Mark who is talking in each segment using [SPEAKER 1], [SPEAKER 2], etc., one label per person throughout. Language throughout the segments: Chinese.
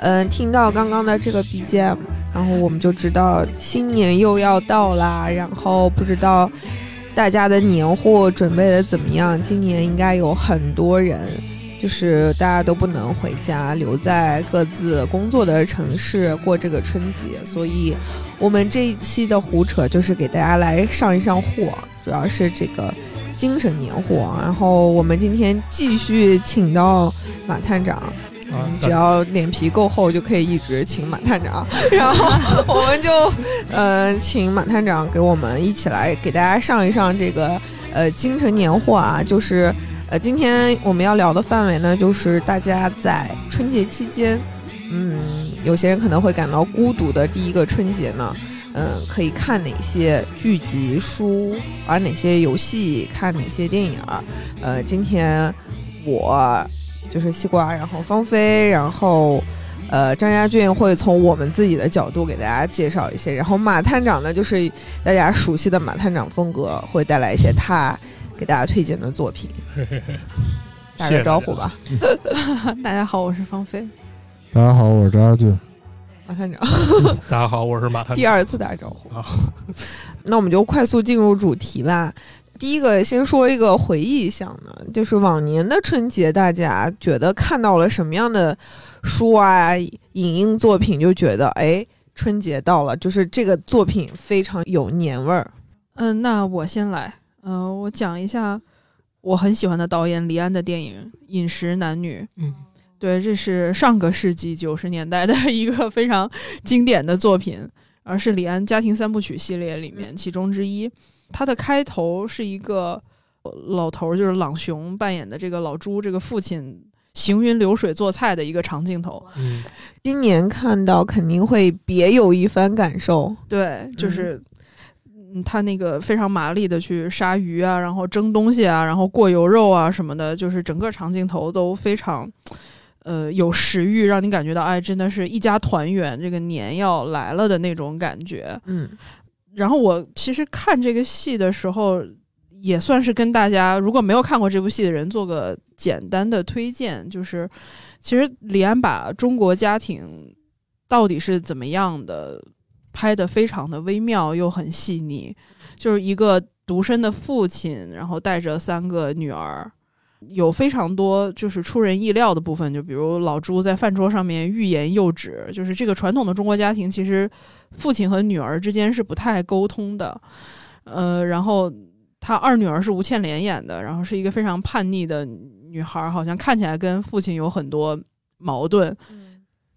[SPEAKER 1] 嗯，听到刚刚的这个 BGM，然后我们就知道新年又要到啦。然后不知道大家的年货准备的怎么样？今年应该有很多人，就是大家都不能回家，留在各自工作的城市过这个春节。所以，我们这一期的胡扯就是给大家来上一上货，主要是这个精神年货。然后我们今天继续请到马探长。只要脸皮够厚，就可以一直请马探长。然后我们就，呃，请马探长给我们一起来给大家上一上这个呃精神年货啊。就是，呃，今天我们要聊的范围呢，就是大家在春节期间，嗯，有些人可能会感到孤独的第一个春节呢，嗯，可以看哪些剧集、书，玩哪些游戏，看哪些电影儿。呃，今天我。就是西瓜，然后芳菲，然后，呃，张家俊会从我们自己的角度给大家介绍一些，然后马探长呢，就是大家熟悉的马探长风格，会带来一些他给大家推荐的作品。打个招呼吧。
[SPEAKER 2] 大家好，我是芳菲。
[SPEAKER 3] 大家好，我是张家俊。
[SPEAKER 1] 马探长。
[SPEAKER 4] 大家好，我是马探长。
[SPEAKER 1] 第二次打招呼。那我们就快速进入主题吧。第一个先说一个回忆项呢，就是往年的春节，大家觉得看到了什么样的书啊、影音作品，就觉得哎，春节到了，就是这个作品非常有年味儿。
[SPEAKER 2] 嗯，那我先来，嗯，我讲一下我很喜欢的导演李安的电影《饮食男女》。
[SPEAKER 4] 嗯，
[SPEAKER 2] 对，这是上个世纪九十年代的一个非常经典的作品，而是李安家庭三部曲系列里面其中之一。它的开头是一个老头，就是朗雄扮演的这个老朱，这个父亲行云流水做菜的一个长镜头。
[SPEAKER 4] 嗯，
[SPEAKER 1] 今年看到肯定会别有一番感受。
[SPEAKER 2] 对，就是嗯，他那个非常麻利的去杀鱼啊，然后蒸东西啊，然后过油肉啊什么的，就是整个长镜头都非常呃有食欲，让你感觉到哎，真的是一家团圆，这个年要来了的那种感觉。
[SPEAKER 1] 嗯。
[SPEAKER 2] 然后我其实看这个戏的时候，也算是跟大家如果没有看过这部戏的人做个简单的推荐，就是其实李安把中国家庭到底是怎么样的拍的非常的微妙又很细腻，就是一个独生的父亲，然后带着三个女儿。有非常多就是出人意料的部分，就比如老朱在饭桌上面欲言又止，就是这个传统的中国家庭，其实父亲和女儿之间是不太沟通的。呃，然后他二女儿是吴倩莲演的，然后是一个非常叛逆的女孩，好像看起来跟父亲有很多矛盾。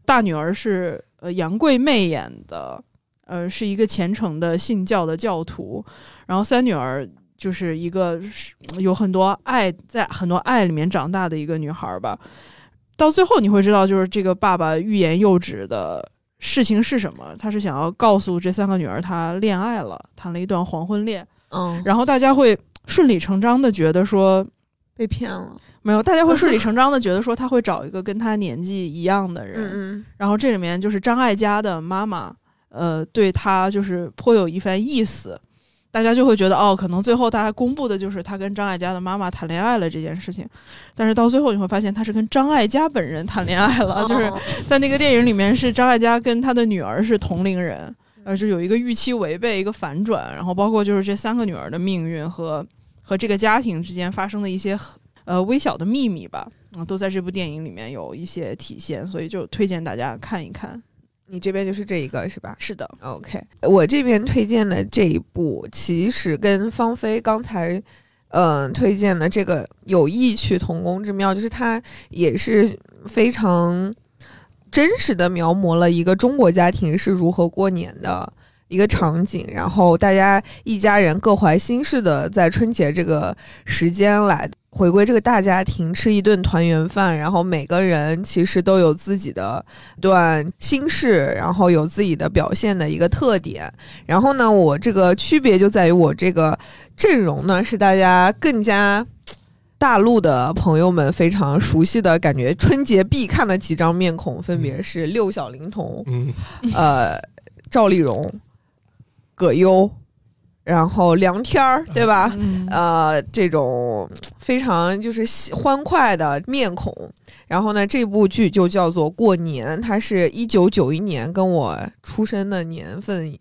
[SPEAKER 2] 大女儿是呃杨贵媚演的，呃是一个虔诚的信教的教徒，然后三女儿。就是一个有很多爱，在很多爱里面长大的一个女孩吧。到最后你会知道，就是这个爸爸欲言又止的事情是什么？他是想要告诉这三个女儿，他恋爱了，谈了一段黄昏恋。
[SPEAKER 1] 嗯，
[SPEAKER 2] 然后大家会顺理成章的觉得说
[SPEAKER 1] 被骗了。
[SPEAKER 2] 没有，大家会顺理成章的觉得说他会找一个跟他年纪一样的人。
[SPEAKER 1] 嗯
[SPEAKER 2] 然后这里面就是张艾嘉的妈妈，呃，对他就是颇有一番意思。大家就会觉得哦，可能最后大家公布的就是他跟张艾嘉的妈妈谈恋爱了这件事情，但是到最后你会发现他是跟张艾嘉本人谈恋爱了，就是在那个电影里面是张艾嘉跟他的女儿是同龄人，呃，就有一个预期违背，一个反转，然后包括就是这三个女儿的命运和和这个家庭之间发生的一些呃微小的秘密吧，啊，都在这部电影里面有一些体现，所以就推荐大家看一看。
[SPEAKER 1] 你这边就是这一个是吧？
[SPEAKER 2] 是的
[SPEAKER 1] ，OK。我这边推荐的这一部，其实跟芳菲刚才，嗯，推荐的这个有异曲同工之妙，就是它也是非常真实的描摹了一个中国家庭是如何过年的。一个场景，然后大家一家人各怀心事的在春节这个时间来回归这个大家庭，吃一顿团圆饭，然后每个人其实都有自己的段心事，然后有自己的表现的一个特点。然后呢，我这个区别就在于我这个阵容呢是大家更加大陆的朋友们非常熟悉的感觉，春节必看的几张面孔分别是六小龄童，
[SPEAKER 4] 嗯，
[SPEAKER 1] 呃，赵丽蓉。葛优，然后聊天儿，对吧？
[SPEAKER 2] 嗯
[SPEAKER 1] 呃，这种非常就是喜欢快的面孔。然后呢，这部剧就叫做《过年》，它是一九九一年，跟我出生的年份。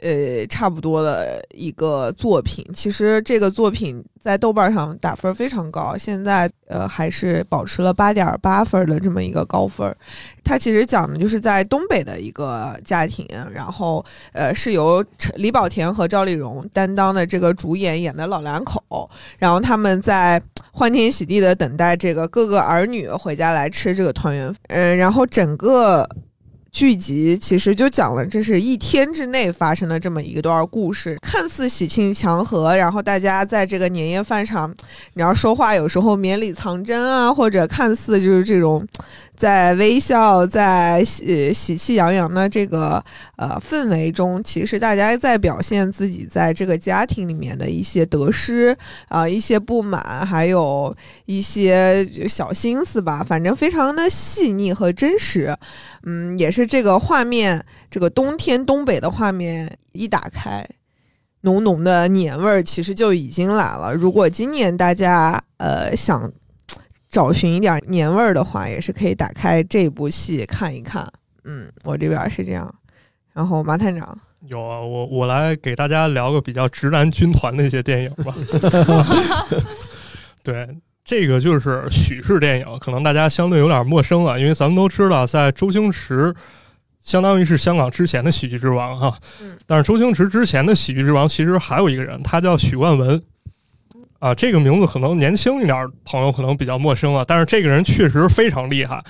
[SPEAKER 1] 呃，差不多的一个作品。其实这个作品在豆瓣上打分非常高，现在呃还是保持了八点八分的这么一个高分。它其实讲的就是在东北的一个家庭，然后呃是由李保田和赵丽蓉担当的这个主演演的老两口，然后他们在欢天喜地的等待这个各个儿女回家来吃这个团圆。嗯，然后整个。剧集其实就讲了，这是一天之内发生的这么一段故事，看似喜庆祥和，然后大家在这个年夜饭上，你要说话有时候绵里藏针啊，或者看似就是这种。在微笑，在喜喜气洋洋的这个呃氛围中，其实大家在表现自己在这个家庭里面的一些得失啊，一些不满，还有一些小心思吧，反正非常的细腻和真实。嗯，也是这个画面，这个冬天东北的画面一打开，浓浓的年味儿其实就已经来了。如果今年大家呃想。找寻一点年味儿的话，也是可以打开这部戏看一看。嗯，我这边是这样。然后马探长
[SPEAKER 4] 有啊，我我来给大家聊个比较直男军团的一些电影吧。对，这个就是许氏电影，可能大家相对有点陌生啊，因为咱们都知道，在周星驰相当于是香港之前的喜剧之王哈。嗯。但是周星驰之前的喜剧之王其实还有一个人，他叫许冠文。啊，这个名字可能年轻一点朋友可能比较陌生啊，但是这个人确实非常厉害。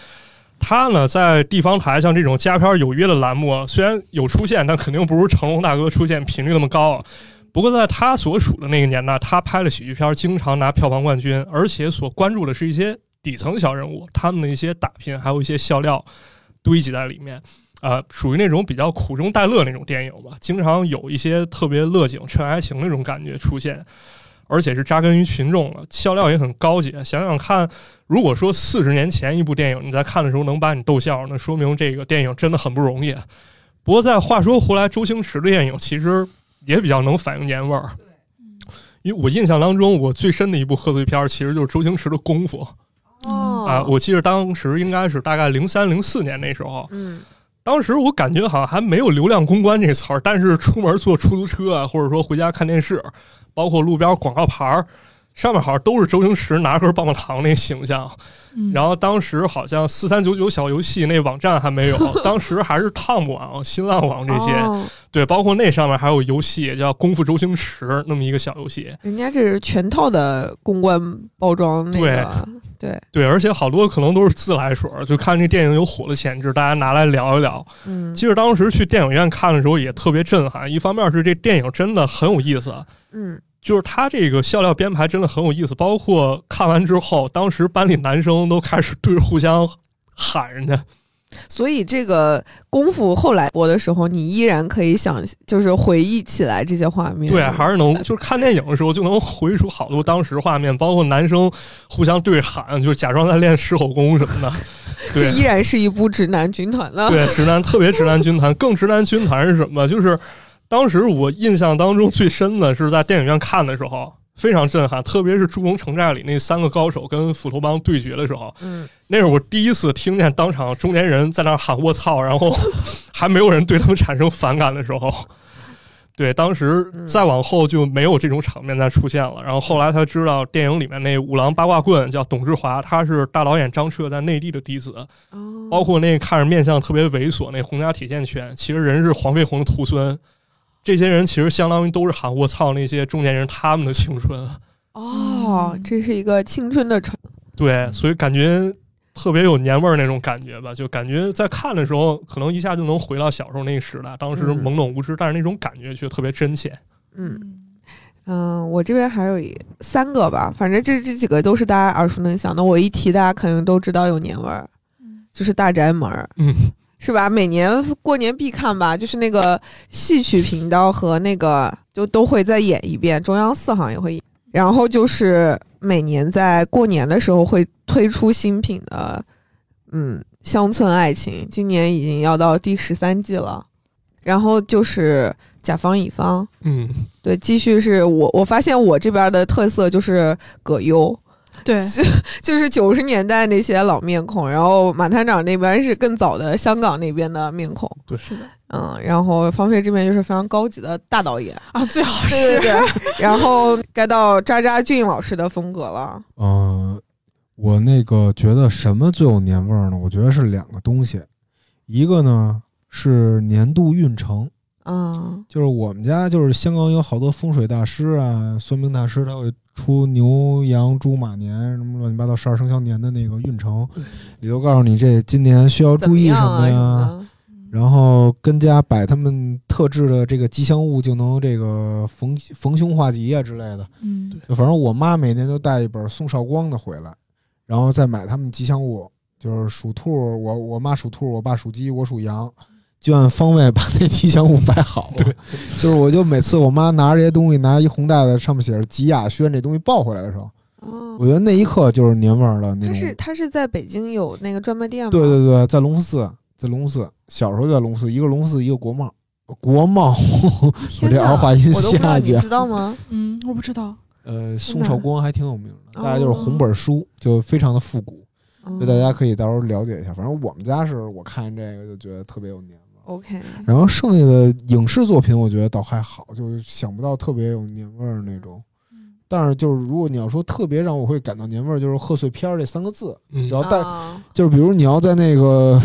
[SPEAKER 4] 他呢，在地方台像这种佳片有约的栏目，虽然有出现，但肯定不如成龙大哥出现频率那么高。不过在他所属的那个年代，他拍的喜剧片经常拿票房冠军，而且所关注的是一些底层小人物，他们的一些打拼，还有一些笑料堆积在里面，啊，属于那种比较苦中带乐那种电影吧，经常有一些特别乐景衬哀情那种感觉出现。而且是扎根于群众了，笑料也很高级。想想看，如果说四十年前一部电影你在看的时候能把你逗笑，那说明这个电影真的很不容易。不过，在话说回来，周星驰的电影其实也比较能反映年味儿。因为我印象当中，我最深的一部贺岁片其实就是周星驰的《功夫》。
[SPEAKER 1] 哦，
[SPEAKER 4] 啊，我记得当时应该是大概零三零四年那时候。
[SPEAKER 1] 嗯，
[SPEAKER 4] 当时我感觉好像还没有“流量公关”这词儿，但是出门坐出租车啊，或者说回家看电视。包括路边广告牌儿上面好像都是周星驰拿根棒棒糖那形象，然后当时好像四三九九小游戏那网站还没有，当时还是 Tom 网、新浪网这些，对，包括那上面还有游戏叫《功夫周星驰》那么一个小游戏。
[SPEAKER 1] 人家这是全套的公关包装，那
[SPEAKER 4] 个。
[SPEAKER 1] 对。
[SPEAKER 4] 对，而且好多可能都是自来水，就看这电影有火的潜质，大家拿来聊一聊。
[SPEAKER 1] 嗯，
[SPEAKER 4] 其实当时去电影院看的时候也特别震撼，一方面是这电影真的很有意思，
[SPEAKER 1] 嗯。
[SPEAKER 4] 就是他这个笑料编排真的很有意思，包括看完之后，当时班里男生都开始对互相喊人家。
[SPEAKER 1] 所以这个功夫后来播的时候，你依然可以想，就是回忆起来这些画面。
[SPEAKER 4] 对，还是能，就是看电影的时候就能回忆出好多当时画面，包括男生互相对喊，就假装在练狮吼功什么的。
[SPEAKER 1] 这依然是一部直男军团的。
[SPEAKER 4] 对，直男特别直男军团，更直男军团是什么？就是。当时我印象当中最深的是在电影院看的时候，非常震撼，特别是《猪龙城寨》里那三个高手跟斧头帮对决的时候，
[SPEAKER 1] 嗯，
[SPEAKER 4] 那是我第一次听见当场中年人在那喊“卧槽”，然后 还没有人对他们产生反感的时候。对，当时再往后就没有这种场面再出现了。然后后来才知道，电影里面那五郎八卦棍叫董志华，他是大导演张彻在内地的弟子。
[SPEAKER 1] 哦，
[SPEAKER 4] 包括那看着面相特别猥琐那洪家铁线拳，其实人是黄飞鸿的徒孙。这些人其实相当于都是喊“我操”那些中年人他们的青春。
[SPEAKER 1] 哦，这是一个青春的传。
[SPEAKER 4] 对，所以感觉特别有年味儿那种感觉吧，就感觉在看的时候，可能一下就能回到小时候那个时代，当时懵懂无知，但是那种感觉却特别真切。
[SPEAKER 1] 嗯。嗯，我这边还有一三个吧，反正这这几个都是大家耳熟能详的，我一提大家肯定都知道有年味儿，就是《大宅门》。
[SPEAKER 4] 嗯。
[SPEAKER 1] 是吧？每年过年必看吧，就是那个戏曲频道和那个就都会再演一遍，中央四好像也会演。然后就是每年在过年的时候会推出新品的，嗯，乡村爱情，今年已经要到第十三季了。然后就是甲方乙方，
[SPEAKER 4] 嗯，
[SPEAKER 1] 对，继续是我我发现我这边的特色就是葛优，
[SPEAKER 2] 对，
[SPEAKER 1] 就是九十年代那些老面孔，然后马探长那边是更早的香港那边的面孔，
[SPEAKER 4] 对，
[SPEAKER 2] 是的。
[SPEAKER 1] 嗯，然后方菲这边就是非常高级的大导演，
[SPEAKER 2] 啊，最好是
[SPEAKER 1] 对对，然后该到渣渣俊老师的风格了，
[SPEAKER 3] 嗯、我那个觉得什么最有年味儿呢？我觉得是两个东西，一个呢是年度运程，
[SPEAKER 1] 嗯
[SPEAKER 3] 就是我们家就是香港有好多风水大师啊、算命大师，他会出牛羊猪马年什么乱七八糟十二生肖年的那个运程，里头告诉你这今年需要注意
[SPEAKER 1] 什
[SPEAKER 3] 么呀，然后跟家摆他们特制的这个吉祥物，就能这个逢逢凶化吉啊之类的。
[SPEAKER 2] 嗯，
[SPEAKER 3] 就反正我妈每年都带一本宋少光的回来，然后再买他们吉祥物，就是属兔，我我妈属兔，我爸属鸡，我属羊，就按方位把那吉祥物摆好。对，就是我就每次我妈拿着这些东西，拿一红袋子，上面写着吉雅轩这东西抱回来的时候，
[SPEAKER 1] 哦
[SPEAKER 3] 我觉得那一刻就是年味儿的那种。
[SPEAKER 1] 他是他是在北京有那个专卖店吗？
[SPEAKER 3] 对对对，在龙福寺，在龙福寺，小时候就在龙福寺，一个龙福寺，一个国贸。国贸，
[SPEAKER 1] 天哪
[SPEAKER 3] 我这儿化音下去
[SPEAKER 1] 知道吗？
[SPEAKER 2] 嗯，我不知道，
[SPEAKER 3] 呃，宋
[SPEAKER 1] 的
[SPEAKER 3] 少光还挺有名的，
[SPEAKER 1] 哦
[SPEAKER 3] 大家就是红本书，就非常的复古。
[SPEAKER 1] 嗯
[SPEAKER 3] 就大家可以到时候了解一下。反正我们家是我看这个就觉得特别有年。
[SPEAKER 1] OK，
[SPEAKER 3] 然后剩下的影视作品，我觉得倒还好，就是想不到特别有年味儿那种。但是就是如果你要说特别让我会感到年味儿，就是贺岁片儿这三个字。
[SPEAKER 4] 嗯
[SPEAKER 3] 只要带，
[SPEAKER 1] 啊
[SPEAKER 3] 就是比如你要在那个。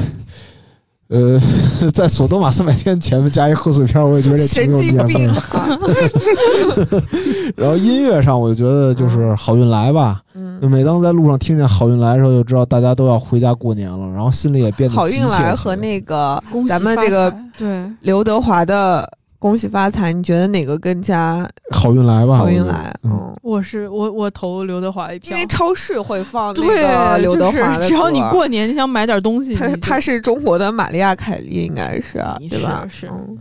[SPEAKER 3] 呃，在索多玛三百天前面加一贺岁片，我也觉得这挺
[SPEAKER 1] 神
[SPEAKER 3] 有
[SPEAKER 1] 经病
[SPEAKER 3] 年味儿。
[SPEAKER 1] 啊！
[SPEAKER 3] 然后音乐上，我就觉得就是《好运来》吧，
[SPEAKER 1] 嗯，
[SPEAKER 3] 每当在路上听见《好运来》的时候，就知道大家都要回家过年了，然后心里也变得
[SPEAKER 1] 好运来和那个咱们这个
[SPEAKER 2] 对，
[SPEAKER 1] 刘德华的《恭喜发财》，你觉得哪个更加
[SPEAKER 3] 好运来吧，
[SPEAKER 1] 好运来？
[SPEAKER 3] 嗯，
[SPEAKER 1] 嗯，
[SPEAKER 2] 我是我我投刘德华一票，
[SPEAKER 1] 因为超市会放那
[SPEAKER 2] 对
[SPEAKER 1] 个刘德华的
[SPEAKER 2] 就是只要你过年你想买点东西，
[SPEAKER 1] 他他是中国的玛利亚凯莉，应该是啊
[SPEAKER 2] 你
[SPEAKER 1] 对吧？
[SPEAKER 2] 是是
[SPEAKER 1] 嗯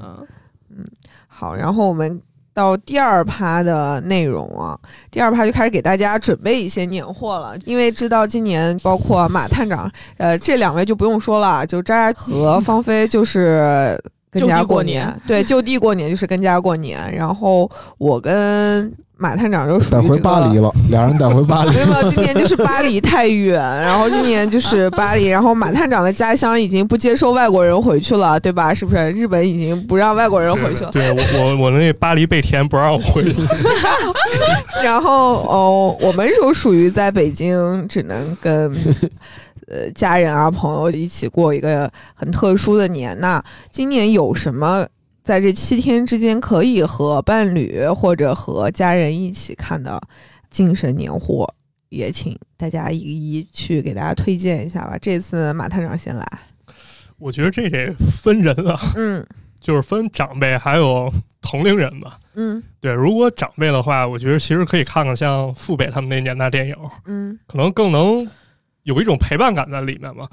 [SPEAKER 2] 嗯
[SPEAKER 1] 好，然后我们到第二趴的内容啊，第二趴就开始给大家准备一些年货了，因为知道今年包括马探长，呃，这两位就不用说了，就渣渣和芳菲就是。跟家过
[SPEAKER 2] 年
[SPEAKER 1] 对，就地过年就是跟家过年。然后我跟马探长就属
[SPEAKER 3] 带回
[SPEAKER 1] 于这个
[SPEAKER 3] 巴黎了，俩人带回巴黎
[SPEAKER 1] 没。有没有，今年就是巴黎太远，然后今年就是巴黎，然后马探长的家乡已经不接受外国人回去了，对吧？是不是？日本已经不让外国人回去了。
[SPEAKER 4] 对我我我那巴黎被填不让我回去，
[SPEAKER 1] 然后哦，我们就属于在北京只能跟呃家人啊朋友一起过一个很特殊的年呐。今年有什么在这七天之间可以和伴侣或者和家人一起看的精神年货？也请大家一一去给大家推荐一下吧。这次马探长先来，
[SPEAKER 4] 我觉得这得分人啊，
[SPEAKER 1] 嗯
[SPEAKER 4] 就是分长辈还有同龄人吧。
[SPEAKER 1] 嗯
[SPEAKER 4] 对，如果长辈的话，我觉得其实可以看看像父辈他们那年代电影，
[SPEAKER 1] 嗯
[SPEAKER 4] 可能更能有一种陪伴感在里面嘛。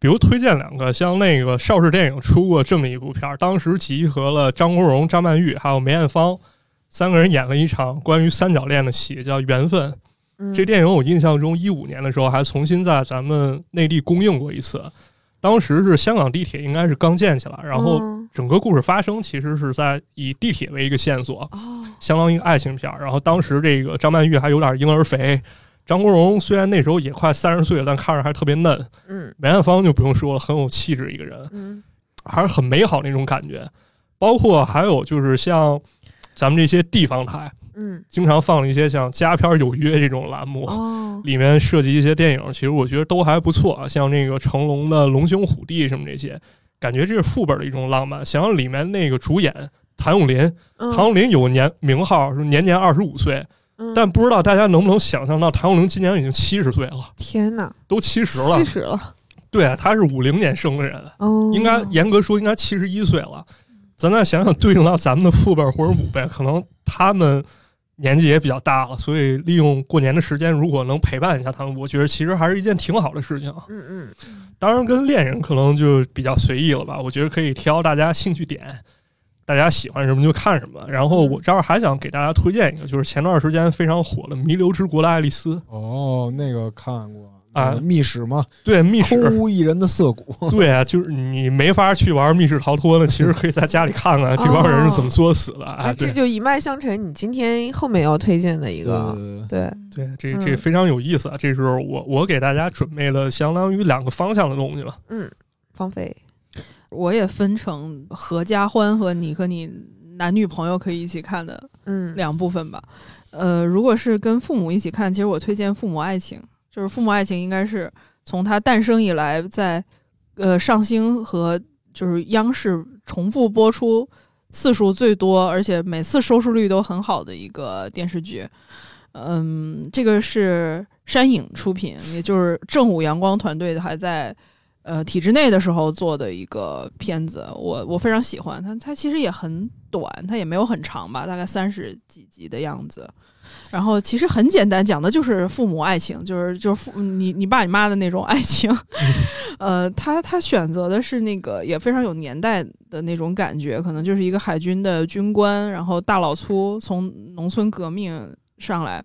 [SPEAKER 4] 比如推荐两个，像那个邵氏电影出过这么一部片儿，当时集合了张国荣、张曼玉还有梅艳芳三个人演了一场关于三角恋的戏，叫《缘分》。
[SPEAKER 1] 嗯，
[SPEAKER 4] 这电影我印象中一五年的时候还重新在咱们内地公映过一次，当时是香港地铁应该是刚建起来，然后
[SPEAKER 1] 嗯
[SPEAKER 4] 整个故事发生其实是在以地铁为一个线索，
[SPEAKER 1] 哦
[SPEAKER 4] 相当于一个爱情片儿。然后当时这个张曼玉还有点婴儿肥，张国荣虽然那时候也快三十岁了，但看着还特别嫩。
[SPEAKER 1] 嗯
[SPEAKER 4] 梅艳芳就不用说了，很有气质一个人，
[SPEAKER 1] 嗯
[SPEAKER 4] 还是很美好那种感觉。包括还有就是像咱们这些地方台，
[SPEAKER 1] 嗯
[SPEAKER 4] 经常放了一些像《佳片有约》这种栏目。
[SPEAKER 1] 哦
[SPEAKER 4] 里面涉及一些电影，其实我觉得都还不错啊，像那个成龙的《龙兄虎弟》什么这些，感觉这是副本的一种浪漫。想想里面那个主演谭咏麟，
[SPEAKER 1] 嗯
[SPEAKER 4] 谭咏麟有个年名号是年年二十五岁，
[SPEAKER 1] 嗯
[SPEAKER 4] 但不知道大家能不能想象到谭咏麟今年已经七十岁了，
[SPEAKER 1] 天哪，
[SPEAKER 4] 都七十了
[SPEAKER 1] 七。十了，
[SPEAKER 4] 对啊，他是五零年生的人，
[SPEAKER 1] 哦，
[SPEAKER 4] 应该严格说应该七十一岁了。咱再想想，对应到咱们的父辈或者母辈，可能他们年纪也比较大了，所以利用过年的时间，如果能陪伴一下他们，我觉得其实还是一件挺好的事情。
[SPEAKER 1] 嗯嗯
[SPEAKER 4] 当然，跟恋人可能就比较随意了吧。我觉得可以挑大家兴趣点，大家喜欢什么就看什么。然后我这儿还想给大家推荐一个，就是前段时间非常火的《弥留之国的爱丽丝》
[SPEAKER 3] 哦，那个看过
[SPEAKER 4] 啊
[SPEAKER 3] 呃，密室嘛，
[SPEAKER 4] 对密室
[SPEAKER 3] 空
[SPEAKER 4] 室，
[SPEAKER 3] 无一人的涩谷。
[SPEAKER 4] 对啊，就是你没法去玩密室逃脱呢，其实可以在家里看看这帮人是怎么作死的啊。对
[SPEAKER 1] 这就一脉相承。你今天后面要推荐的一个，
[SPEAKER 3] 对
[SPEAKER 1] 对，
[SPEAKER 4] 对，这
[SPEAKER 1] 嗯
[SPEAKER 4] 这非常有意思啊。这是我我给大家准备了相当于两个方向的东西吧。
[SPEAKER 1] 嗯，芳菲，
[SPEAKER 2] 我也分成合家欢和你和你男女朋友可以一起看的
[SPEAKER 1] 嗯，
[SPEAKER 2] 两部分吧。呃，如果是跟父母一起看，其实我推荐《父母爱情》，就是《父母爱情》应该是从它诞生以来在呃上星和就是央视重复播出次数最多，而且每次收视率都很好的一个电视剧。嗯，这个是山影出品，也就是正午阳光团队还在呃体制内的时候做的一个片子，我我非常喜欢它。它其实也很短，它也没有很长吧，大概三十几集的样子。然后其实很简单，讲的就是父母爱情，就是就是父你你爸你妈的那种爱情。呃，他他选择的是那个也非常有年代的那种感觉，可能就是一个海军的军官，然后大老粗从农村革命上来，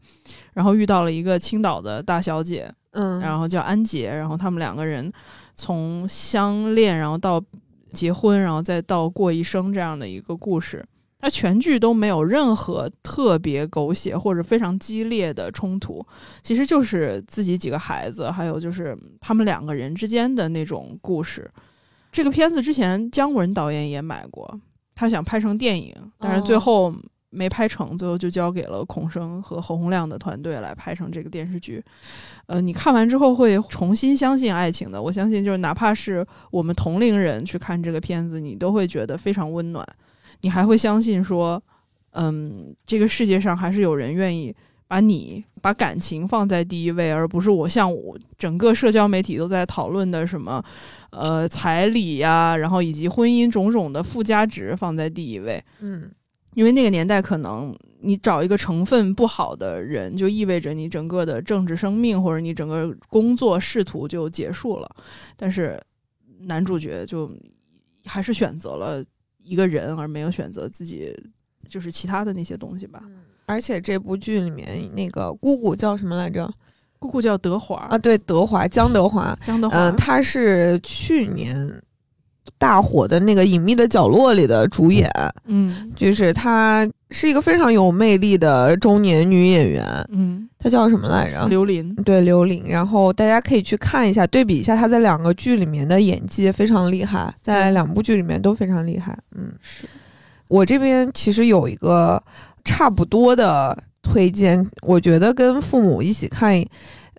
[SPEAKER 2] 然后遇到了一个青岛的大小姐，
[SPEAKER 1] 嗯，
[SPEAKER 2] 然后叫安杰，然后他们两个人从相恋，然后到结婚，然后再到过一生这样的一个故事。它全剧都没有任何特别狗血或者非常激烈的冲突，其实就是自己几个孩子，还有就是他们两个人之间的那种故事。这个片子之前姜文导演也买过，他想拍成电影，但是最
[SPEAKER 1] 哦
[SPEAKER 2] 后没拍成，最后就交给了孔生和侯洪亮的团队来拍成这个电视剧。呃，你看完之后会重新相信爱情的。我相信，就是哪怕是我们同龄人去看这个片子，你都会觉得非常温暖。你还会相信说，嗯，这个世界上还是有人愿意把你把感情放在第一位，而不是我像我整个社交媒体都在讨论的什么，呃，彩礼呀，然后以及婚姻种种的附加值放在第一位。
[SPEAKER 1] 嗯
[SPEAKER 2] 因为那个年代，可能你找一个成分不好的人，就意味着你整个的政治生命或者你整个工作仕途就结束了。但是男主角就还是选择了一个人，而没有选择自己就是其他的那些东西吧。
[SPEAKER 1] 而且这部剧里面那个姑姑叫什么来着？
[SPEAKER 2] 姑姑叫德华
[SPEAKER 1] 啊，对，德华，江德华。
[SPEAKER 2] 江德华，
[SPEAKER 1] 嗯，他是去年大火的那个《隐秘的角落》里的主演，
[SPEAKER 2] 嗯。
[SPEAKER 1] 就是她是一个非常有魅力的中年女演员，
[SPEAKER 2] 嗯，
[SPEAKER 1] 她叫什么来着？
[SPEAKER 2] 刘琳，
[SPEAKER 1] 对，刘琳。然后大家可以去看一下，对比一下她在两个剧里面的演技非常厉害，在两部剧里面都非常厉害。嗯，
[SPEAKER 2] 是。
[SPEAKER 1] 我这边其实有一个差不多的推荐，我觉得跟父母一起看，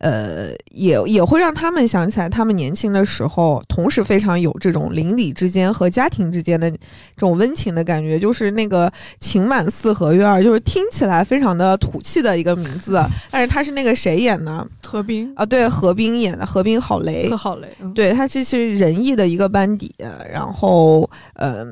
[SPEAKER 1] 呃，也也会让他们想起来他们年轻的时候，同时非常有这种邻里之间和家庭之间的这种温情的感觉，就是那个情满四合院儿，就是听起来非常的土气的一个名字，但是他是那个谁演的
[SPEAKER 2] 何冰，
[SPEAKER 1] 啊？对，何冰演的，何冰郝雷
[SPEAKER 2] 特。好雷，嗯，
[SPEAKER 1] 对，他这是仁义的一个班底，然后呃，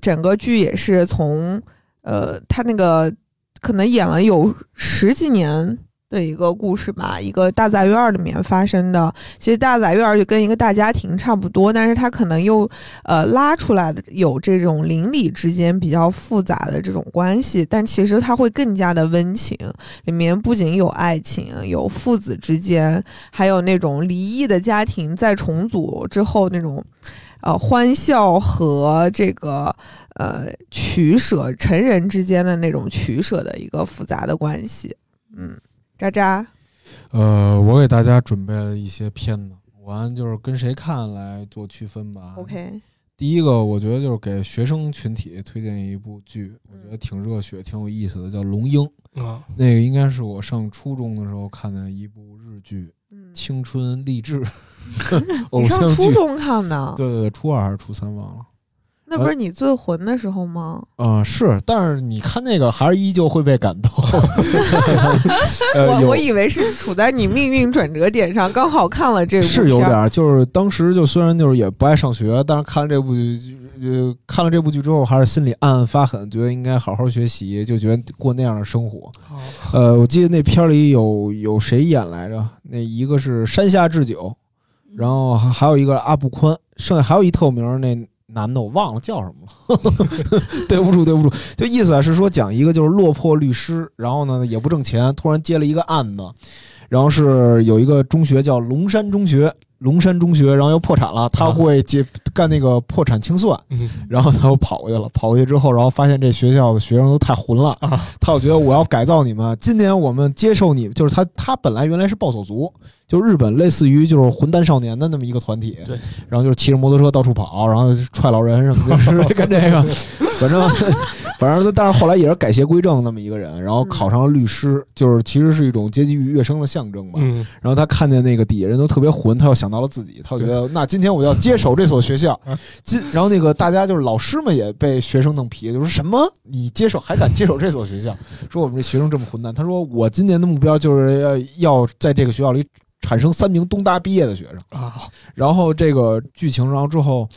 [SPEAKER 1] 整个剧也是从呃他那个可能演了有十几年的一个故事吧，一个大杂院里面发生的。其实大杂院就跟一个大家庭差不多，但是他可能又呃拉出来的有这种邻里之间比较复杂的这种关系，但其实它会更加的温情。里面不仅有爱情，有父子之间，还有那种离异的家庭在重组之后那种，呃，欢笑和这个呃取舍，成人之间的那种取舍的一个复杂的关系。嗯，渣渣，
[SPEAKER 3] 呃，我给大家准备了一些片子，我按就是跟谁看来做区分吧。
[SPEAKER 1] OK，
[SPEAKER 3] 第一个，我觉得就是给学生群体推荐一部剧，我觉得挺热血、挺有意思的，叫《龙樱》。
[SPEAKER 4] 啊，
[SPEAKER 3] 那个应该是我上初中的时候看的一部日剧，
[SPEAKER 1] 嗯，
[SPEAKER 3] 青春励志 偶
[SPEAKER 1] 你上
[SPEAKER 3] 像剧。
[SPEAKER 1] 初中看的，
[SPEAKER 3] 对对对，初二还是初三忘了。
[SPEAKER 1] 那不是你醉魂的时候吗？
[SPEAKER 3] 啊、是，但是你看那个还是依旧会被感动。呃，
[SPEAKER 1] 我我以为是处在你命运转折点上，刚好看了这部
[SPEAKER 3] 是有点儿，就是当时就虽然就是也不爱上学，但是看了这部剧，就看了这部剧之后，还是心里暗暗发狠，觉得应该好好学习，就觉得过那样的生活。呃，我记得那片儿里有有谁演来着？那一个是山下智久，然后还还有一个阿部宽，剩下还有一特有名儿那男的我忘了叫什么了，对不住对不住，就意思啊是说讲一个就是落魄律师，然后呢也不挣钱，突然接了一个案子。然后是有一个中学叫龙山中学，龙山中学，然后又破产了，他会接干那个破产清算，
[SPEAKER 4] 嗯。
[SPEAKER 3] 然后他又跑过去了，跑过去之后，然后发现这学校的学生都太混了，
[SPEAKER 4] 啊。
[SPEAKER 3] 他又觉得我要改造你们，今年我们接受你，就是他他本来原来是暴走族，就日本类似于就是混蛋少年的那么一个团体，
[SPEAKER 4] 对，
[SPEAKER 3] 然后就是骑着摩托车到处跑，然后踹老人什么的，就是干这个，反正反正但是后来也是改邪归正那么一个人，然后考上了律师，就是其实是一种阶级跃升的象征吧。
[SPEAKER 4] 嗯。
[SPEAKER 3] 然后他看见那个底下人都特别混，他又想到了自己，他就觉得那今天我要接手这所学校
[SPEAKER 4] 啊。
[SPEAKER 3] 今然后那个大家就是老师们也被学生弄皮，就说什么你接手还敢接手这所学校？说我们这学生这么混蛋。他说我今年的目标就是要要在这个学校里产生三名东大毕业的学生。
[SPEAKER 4] 啊
[SPEAKER 3] 然后这个剧情，然后之后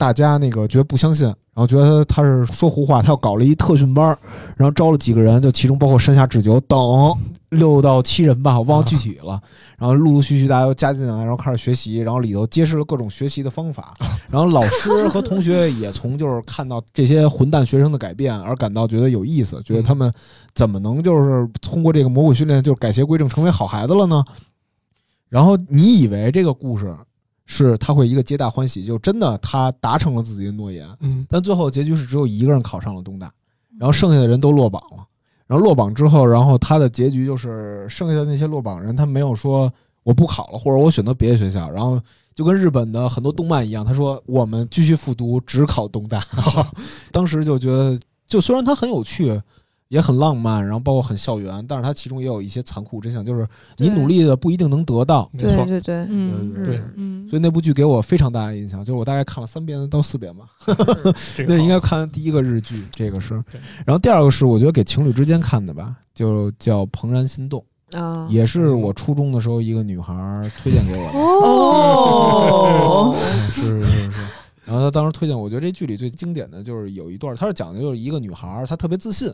[SPEAKER 3] 大家那个觉得不相信，然后觉得他是说胡话，他又搞了一特训班儿，然后招了几个人，就其中包括山下智久等六到七人吧，我忘了具体了。然后陆陆续续大家都加进来，然后开始学习，然后里头揭示了各种学习的方法，然后老师和同学也从就是看到这些混蛋学生的改变而感到觉得有意思，觉得他们怎么能就是通过这个魔鬼训练就改邪归正成为好孩子了呢？然后你以为这个故事是他会一个皆大欢喜，就真的他达成了自己的诺言，
[SPEAKER 4] 嗯
[SPEAKER 3] 但最后结局是只有一个人考上了东大，然后剩下的人都落榜了。然后落榜之后，然后他的结局就是剩下的那些落榜人，他没有说我不考了，或者我选择别的学校，然后就跟日本的很多动漫一样，他说我们继续复读，只考东大。当时就觉得，就虽然他很有趣。也很浪漫，然后包括很校园，但是它其中也有一些残酷真相，就是你努力的不一定能得到。
[SPEAKER 4] 没错，
[SPEAKER 1] 对对对，
[SPEAKER 2] 嗯
[SPEAKER 3] 对
[SPEAKER 4] 对
[SPEAKER 2] 嗯，
[SPEAKER 3] 所以那部剧给我非常大的印象，就是我大概看了三遍到四遍吧。
[SPEAKER 4] 这个
[SPEAKER 3] 那是应该
[SPEAKER 4] 好
[SPEAKER 3] 看第一个日剧，这个是。然后第二个是我觉得给情侣之间看的吧，就叫《怦然心动》，
[SPEAKER 1] 啊，
[SPEAKER 3] 也是我初中的时候一个女孩儿推荐给我的。
[SPEAKER 2] 哦
[SPEAKER 3] 嗯 是是是。然后她当时推荐，我觉得这剧里最经典的就是有一段，她是讲的就是一个女孩儿，她特别自信，